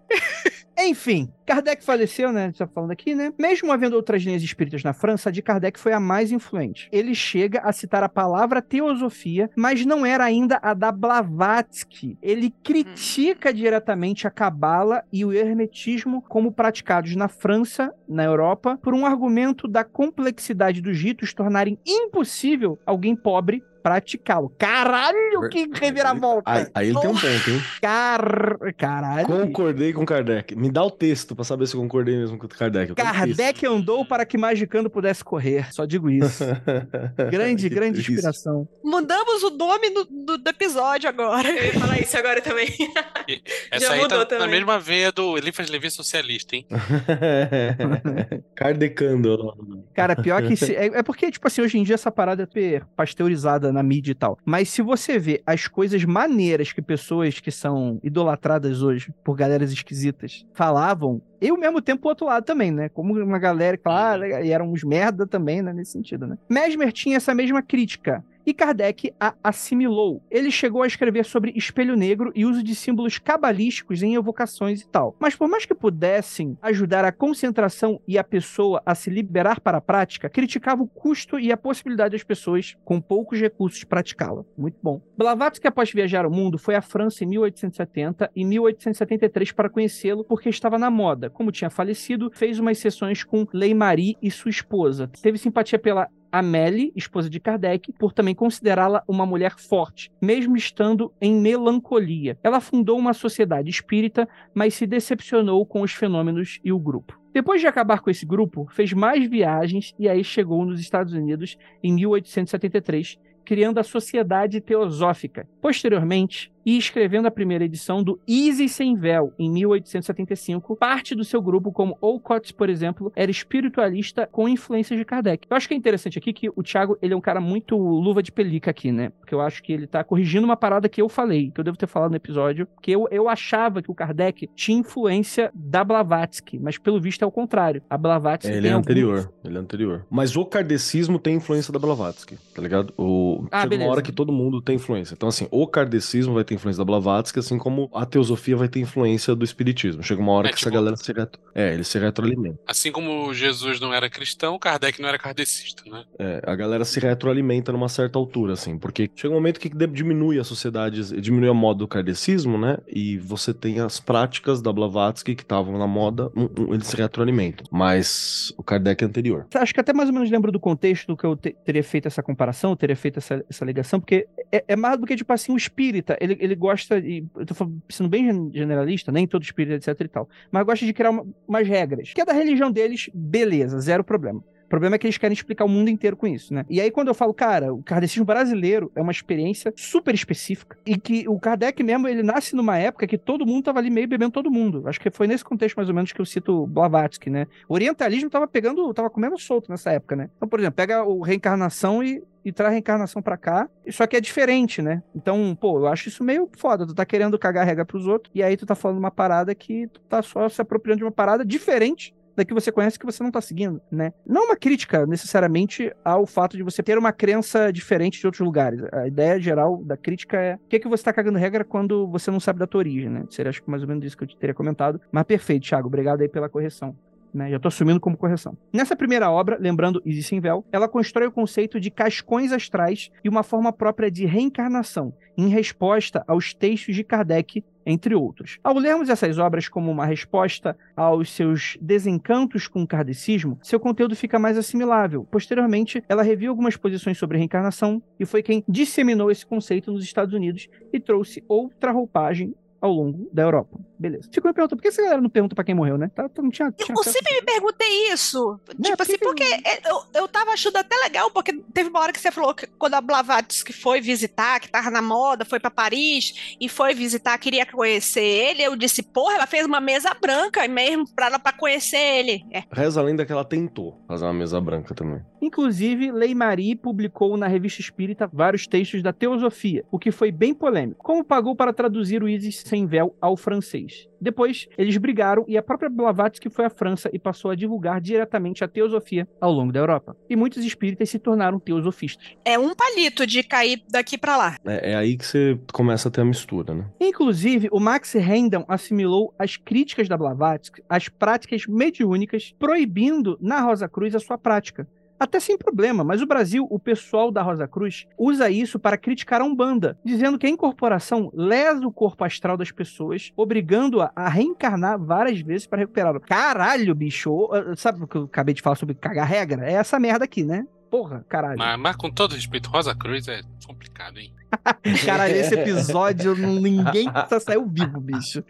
Enfim, Kardec faleceu, né? A gente tá falando aqui, né? Mesmo havendo outras linhas espíritas na França, a de Kardec foi a mais influente. Ele chega a citar a palavra teosofia, mas não era ainda a da Blavatsky. Ele critica diretamente a cabala e o hermetismo como praticados na França, na Europa, por um argumento da complexidade dos ritos tornarem impossível alguém pobre praticá-lo. Caralho, que reviravolta! Aí, aí ele tem um ponto, hein? Car... Caralho. Concordei com Kardec. Me dá o texto pra saber se eu concordei mesmo com o Kardec. Kardec andou para que Magicando pudesse correr. Só digo isso. Grande, Que grande triste. inspiração. Mudamos o nome do, do- do episódio agora. Eu ia falar isso agora também. Essa Já aí mudou tá na também. mesma veia do Eliphas Levi socialista, hein? Kardecando. Cara, pior que. se- é, é porque, tipo assim, hoje em dia essa parada é pasteurizada na mídia e tal. Mas se você vê as coisas maneiras que pessoas que são idolatradas hoje por galeras esquisitas falavam, eu mesmo tempo o outro lado também, né? Como uma galera, claro, e eram uns merda também, né? Nesse sentido, né? Mesmer tinha essa mesma crítica. E Kardec a assimilou. Ele chegou a escrever sobre espelho negro e uso de símbolos cabalísticos em evocações e tal. Mas por mais que pudessem ajudar a concentração e a pessoa a se liberar para a prática, criticava o custo e a possibilidade das pessoas com poucos recursos praticá-la. Muito bom. Blavatsky, após viajar o mundo, foi à França em 1870 e 1873 para conhecê-lo porque estava na moda. Como tinha falecido, fez umas sessões com Lei Marie e sua esposa. Teve simpatia pela Amélie, esposa de Kardec, por também considerá-la uma mulher forte, mesmo estando em melancolia. Ela fundou uma sociedade espírita, mas se decepcionou com os fenômenos e o grupo. Depois de acabar com esse grupo, fez mais viagens e aí chegou nos Estados Unidos em 1873, criando a Sociedade Teosófica. Posteriormente, e escrevendo a primeira edição do Easy Sem Véu, em 1875, parte do seu grupo, como Olcott, por exemplo, era espiritualista com influências de Kardec. Eu acho que é interessante aqui que o Thiago, ele é um cara muito luva de pelica aqui, né? Porque eu acho que ele tá corrigindo uma parada que eu falei, que eu devo ter falado no episódio, que eu, eu achava que o Kardec tinha influência da Blavatsky, mas pelo visto é o contrário. A Blavatsky É, ele é alguns- anterior. Ele é anterior. Mas o kardecismo tem influência da Blavatsky, tá ligado? O... Ah, Chega beleza. uma hora que todo mundo tem influência. Então, assim, o kardecismo vai ter influência da Blavatsky, assim como a teosofia vai ter influência do espiritismo. Chega uma hora É, que tipo- essa galera se retro... É, eles se retroalimentam. Assim como Jesus não era cristão, Kardec não era kardecista, né? É, a galera se retroalimenta numa certa altura, assim, porque chega um momento que diminui a sociedade, diminui a moda do kardecismo, né? E você tem as práticas da Blavatsky que estavam na moda, um- um, eles se retroalimentam. Mas o Kardec é anterior. Acho que até mais ou menos lembro do contexto do que eu te- teria feito essa comparação, eu teria feito essa, essa ligação, porque é, é mais do que, tipo assim, o espírita, ele, ele gosta, e eu tô falando- sendo bem gen- generalista, nem todo espírita, etc e tal, mas gosta de criar uma- umas regras. Que é da religião deles, beleza, zero problema. Problema é que eles querem explicar o mundo inteiro com isso, né? E aí, quando eu falo, cara, o kardecismo brasileiro é uma experiência super específica. E que o Kardec mesmo, ele nasce numa época que todo mundo tava ali meio bebendo todo mundo. Acho que foi nesse contexto, mais ou menos, que eu cito Blavatsky, né? O orientalismo tava pegando, tava comendo solto nessa época, né? Então, por exemplo, pega o reencarnação e, e traz a reencarnação pra cá, só que é diferente, né? Então, pô, eu acho isso meio foda. Tu tá querendo cagar regra pros outros, e aí tu tá falando uma parada que tu tá só se apropriando de uma parada diferente da que você conhece que você não tá seguindo, né? Não uma crítica necessariamente ao fato de você ter uma crença diferente de outros lugares. A ideia geral da crítica é o que, é que você tá cagando regra quando você não sabe da tua origem, né? Seria acho que mais ou menos isso que eu teria comentado. Mas perfeito, Thiago. Obrigado aí pela correção. Né, já estou assumindo como correção. Nessa primeira obra, lembrando Easy Sinvel, ela constrói o conceito de cascões astrais e uma forma própria de reencarnação, em resposta aos textos de Kardec, entre outros. Ao lermos essas obras como uma resposta aos seus desencantos com o kardecismo, seu conteúdo fica mais assimilável. Posteriormente, ela reviu algumas posições sobre reencarnação e foi quem disseminou esse conceito nos Estados Unidos e trouxe outra roupagem ao longo da Europa. Beleza. Ficou me perguntando, por que essa galera não pergunta pra quem morreu, né? Tá, não tinha, tinha Eu sempre me perguntei isso. Né, tipo assim, porque- é, eu, eu tava achando até legal, porque teve uma hora que você falou que quando a Blavatsky foi visitar, que tava na moda, foi pra Paris e foi visitar, queria conhecer ele, eu disse, porra, ela fez uma mesa branca mesmo pra ela pra conhecer ele. É. Reza a lenda que ela tentou fazer uma mesa branca também. Inclusive, Lei Marie publicou na Revista Espírita vários textos da Teosofia, o que foi bem polêmico. Como pagou para traduzir o Isis sem véu ao francês? Depois, eles brigaram e a própria Blavatsky foi à França e passou a divulgar diretamente a teosofia ao longo da Europa. E muitos espíritas se tornaram teosofistas. É um palito de cair daqui pra lá. É, é aí que você começa a ter a mistura, né? Inclusive, o Max Randall assimilou as críticas da Blavatsky às práticas mediúnicas, proibindo na Rosa Cruz a sua prática. Até sem problema, mas o Brasil, o pessoal da Rosa Cruz, usa isso para criticar a Umbanda, dizendo que a incorporação lesa o corpo astral das pessoas, obrigando-a a reencarnar várias vezes para recuperá-lo. Caralho, bicho! Sabe o que eu acabei de falar sobre cagar regra? É essa merda aqui, né? Porra, caralho. Mas, mas com todo respeito, Rosa Cruz é complicado, hein? Caralho, esse episódio ninguém só saiu vivo, bicho.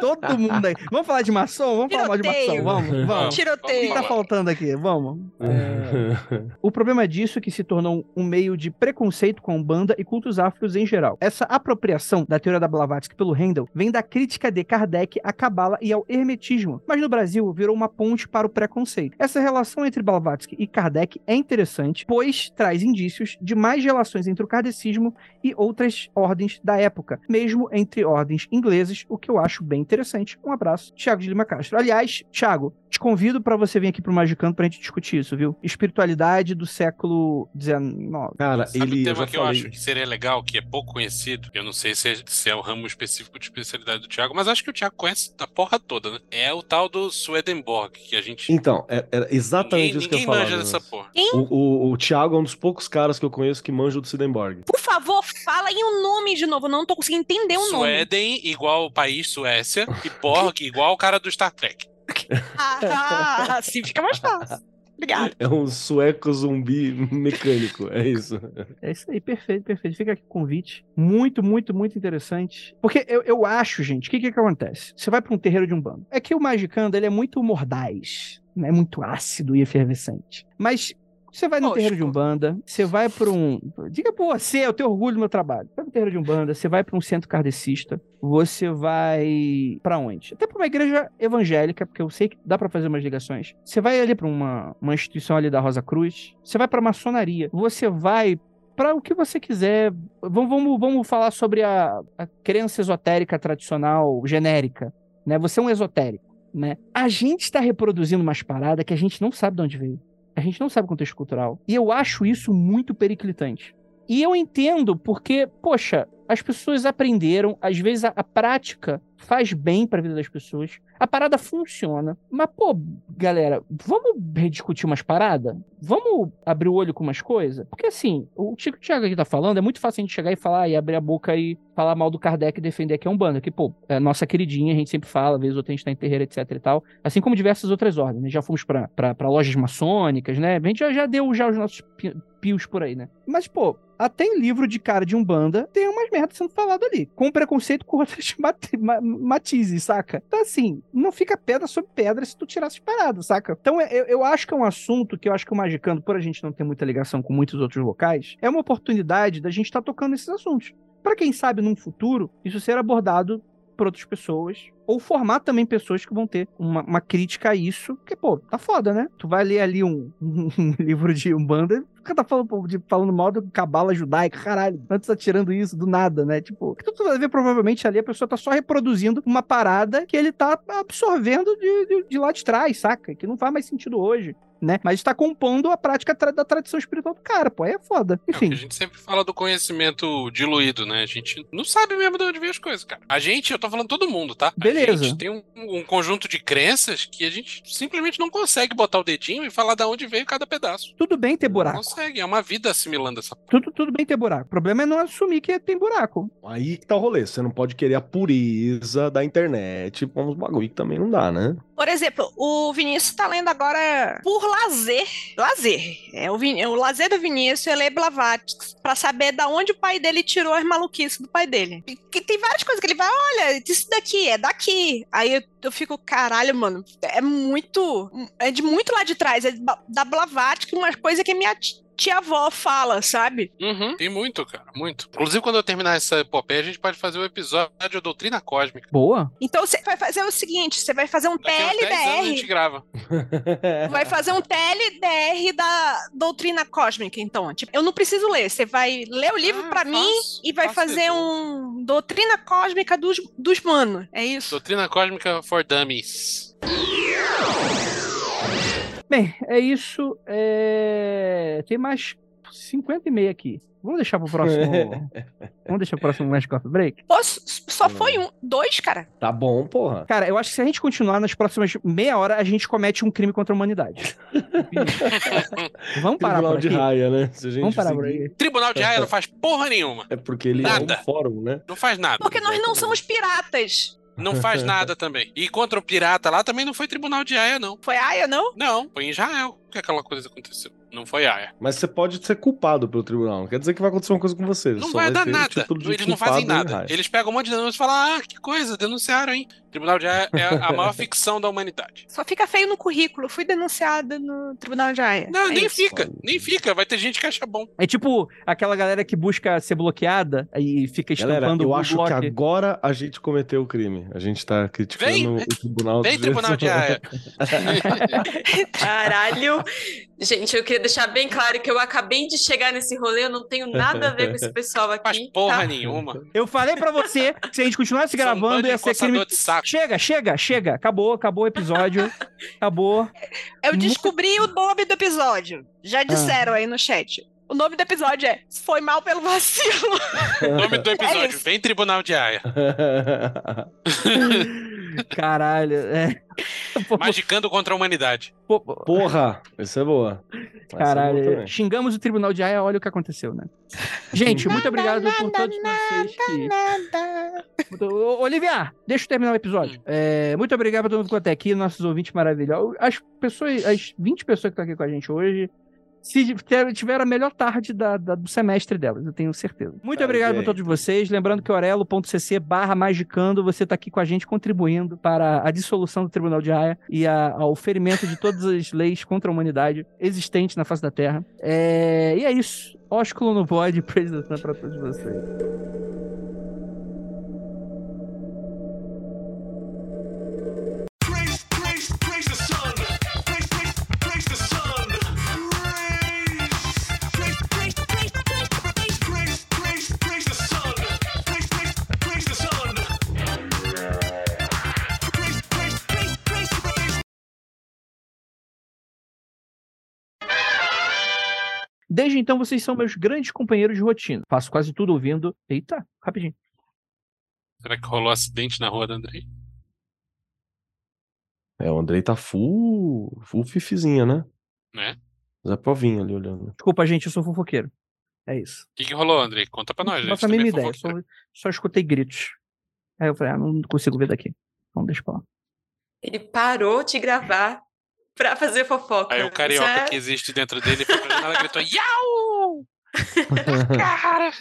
Todo mundo aí. Vamos falar de maçom? Vamos falar mal de maçom. Tiroteio. Vamos, vamos. O que Tiroteio. tá faltando aqui? Vamos. O problema disso é que se tornou um meio de preconceito com a Umbanda e cultos afros em geral. Essa apropriação da teoria da Blavatsky pelo Handel vem da crítica de Kardec à Cabala e ao Hermetismo, mas no Brasil virou uma ponte para o preconceito. Essa relação entre Blavatsky e Kardec é interessante, pois traz indícios de mais relações entre o kardecismo e outras ordens da época, mesmo entre ordens inglesas, o que eu acho bem interessante. Um abraço, Thiago de Lima Castro. Aliás, Thiago, te convido para você vir aqui pro Magicando pra gente discutir isso, viu? Espiritualidade do século XIX. Cara, Sabe ele. um eu tema já que eu falei- acho que seria legal, que é pouco conhecido? Eu não sei se é, se é o ramo específico de especialidade do Thiago, mas acho que o Thiago conhece a porra toda, né? É o tal do Swedenborg, que a gente. Então, é- era exatamente ninguém isso que eu ninguém falava. manja dessa Vanessa. porra. O, o, o Thiago é um dos poucos caras que eu conheço que manja do Swedenborg. Por favor, fala aí o nome de novo. Eu não tô conseguindo entender o nome. Sueden igual o país Suécia e Borg igual o cara do Star Trek. Ah, assim fica mais fácil. Obrigada. É um sueco zumbi mecânico, é isso. É isso aí, perfeito, perfeito. Fica aqui o convite. Muito, muito, muito interessante. Porque eu, eu acho, gente, o que, que que acontece? Você vai para um terreiro de um bando. É que o Magicando, ele é muito mordaz, né? Muito ácido e efervescente. Mas você vai no Lógico. terreiro de Umbanda, você vai para um. Diga por você, eu tenho orgulho do meu trabalho. Vai pro terreiro de Umbanda, você vai para um centro kardecista, você vai para onde? Até para uma igreja evangélica, porque eu sei que dá para fazer umas ligações. Você vai ali para uma, uma instituição ali da Rosa Cruz, você vai para maçonaria, você vai para o que você quiser. Vamos, vamos, vamos falar sobre a, a crença esotérica tradicional genérica, né? Você é um esotérico, né? A gente está reproduzindo umas paradas que a gente não sabe de onde veio. A gente não sabe o contexto cultural. E eu acho isso muito periclitante. E eu entendo porque, poxa, as pessoas aprenderam, às vezes a, a prática faz bem para a vida das pessoas. A parada funciona. Mas, pô, galera, vamos rediscutir umas paradas? Vamos abrir o olho com umas coisas? Porque, assim, o Tico Thiago aqui tá falando, é muito fácil a gente chegar e falar e abrir a boca e falar mal do Kardec e defender que é um bando. Que, pô, é nossa queridinha, a gente sempre fala, às vezes outra a gente tá em terreiro, etc e tal. Assim como diversas outras ordens, né? Já fomos pra lojas maçônicas, né? A gente já, já deu já os nossos pi- pios por aí, né? Mas, pô, até em livro de cara de Umbanda tem umas merdas sendo falado ali. Com preconceito com outras matizes, saca? Então, assim, não fica pedra sobre pedra se tu tirar essas paradas, saca? Então, eu, eu acho que é um assunto que eu acho que o Magicando, por a gente não ter muita ligação com muitos outros locais, é uma oportunidade da gente estar tocando esses assuntos. Pra quem sabe, num futuro, isso ser abordado por outras pessoas, ou formar também pessoas que vão ter uma, uma crítica a isso, porque, pô, tá foda, né? Tu vai ler ali um, um livro de Umbanda, cara tá falando, de, falando mal do cabala judaica, caralho, antes tá tirando isso do nada, né? Tipo, que tu vai ver provavelmente ali a pessoa tá só reproduzindo uma parada que ele tá absorvendo de, de, de lá de trás, saca? Que não faz mais sentido hoje né? Mas está compondo a prática tra da tradição espiritual do cara, pô, aí é foda. Enfim. É, a gente sempre fala do conhecimento diluído, né? A gente não sabe mesmo de onde vem as coisas, cara. A gente, eu tô falando todo mundo, tá? Beleza. A gente tem um, um, conjunto de crenças que a gente simplesmente não consegue botar o dedinho e falar de onde veio cada pedaço. Tudo bem ter buraco. Não consegue, é uma vida assimilando essa. Tudo, tudo bem ter buraco. O problema é não assumir que tem buraco. Aí que tá o rolê. Você não pode querer a pureza da internet com uns bagulho que também não dá, né? Por exemplo, o Vinícius tá lendo agora por lazer. Lazer. É o, Vin... o lazer do Vinícius é ler Blavatsky pra saber da onde o pai dele tirou as maluquices do pai dele. Que tem várias coisas que ele vai, olha, isso daqui é daqui. Aí eu, eu fico, caralho, mano, é muito. É de muito lá de trás. É da Blavatsky, uma coisa que minha tia-avó fala, sabe? Uhum, tem muito, cara, muito. Inclusive, quando eu terminar essa epopeia, a gente pode fazer o um episódio Doutrina Cósmica. Boa. Então você vai fazer o seguinte: você vai fazer um Daqui TLDR. a gente grava. vai fazer um TLDR da Doutrina Cósmica, então. Tipo, eu não preciso ler. Você vai ler o livro Ah, pra mim faço, e vai fazer um Doutrina Cósmica dos, dos manos. É isso? Doutrina Cósmica for Dummies. Bem, é isso. É... Tem mais 50 e meio aqui. Vamos deixar pro próximo. Vamos deixar pro próximo Last Coffee Break? Pô, s- só foi um. Dois, cara. Tá bom, porra. Cara, eu acho que se a gente continuar nas próximas meia hora, a gente comete um crime contra a humanidade. Vamos parar Tribunal por de aqui? raia, né? Se a gente Vamos parar por seguir- aí. Tribunal de Raia não faz porra nenhuma. É porque ele Nada. é um fórum, né? Não faz nada. Porque nós não somos piratas. Não faz nada também. E contra o pirata lá também não foi Tribunal de Haia, não. Foi Aya, não? Não, foi em Israel que aquela coisa aconteceu. Não foi Haia. Mas você pode ser culpado pelo tribunal. Não quer dizer que vai acontecer uma coisa com você. Não Só vai dar o nada. de Eles não fazem nada. Eles pegam um monte de denúncias e falam: ah, que coisa, denunciaram, hein? Tribunal de Haia é a maior ficção da humanidade. Só fica feio no currículo. Fui denunciada no Tribunal de Aya. Não, É nem isso. fica, nem fica. Vai ter gente que acha bom. É tipo aquela galera que busca ser bloqueada e fica Galera, estampando eu o acho bloco. que agora a gente cometeu o crime. A gente tá criticando Vem, o tribunal. Vem, do Tribunal de. Caralho. Gente, eu queria deixar bem claro que eu acabei de chegar nesse rolê, eu não tenho nada a ver com esse pessoal aqui. Faz porra tá? nenhuma. Eu falei pra você que se a gente continuasse um gravando bando ia ser crime. coçador de saco. Chega, chega, chega. Acabou, acabou o episódio. Acabou. Eu descobri o nome do episódio. Já disseram aí no chat. O nome do episódio é Foi Mal pelo Vacilo. O nome do episódio: isso. Vem Tribunal de Haia. Caralho. É. Magicando contra a humanidade. Porra, essa é boa. Essa é boa Caralho, xingamos o Tribunal de Haia, olha o que aconteceu, né? Gente, muito obrigado por todos vocês que. Muito- Olivia, deixa eu terminar o episódio. É, muito obrigado por todo mundo que ficou até aqui, nossos ouvintes maravilhosos. As pessoas, as 20 pessoas que estão aqui com a gente hoje, se tiveram a melhor tarde da- da- do semestre delas, eu tenho certeza. Muito Tá obrigado bem. por todos vocês. Lembrando que orelo.cc barra magicando, você está aqui com a gente contribuindo para a dissolução do Tribunal de Haia e a- ao ferimento de todas as leis contra a humanidade existentes na face da Terra. É, e é isso. Ósculo no Void, praise the sun pra todos vocês. Desde então, vocês são meus grandes companheiros de rotina. Faço quase tudo ouvindo. Eita, rapidinho. Será que rolou acidente na rua da Andrei? É, o Andrei tá full, full fifizinha, né? Né? Zé Povinho ali olhando. Desculpa, gente, eu sou fofoqueiro. É isso. O que, que rolou, Andrei? Conta pra nós, Não gente. faço a mínima é ideia. Só, só escutei gritos. Aí eu falei, ah, não consigo ver daqui. Então deixa pra lá. Ele parou de gravar pra fazer fofoca. Aí o carioca que existe dentro dele foi pra janela e gritou: Iau! Cara!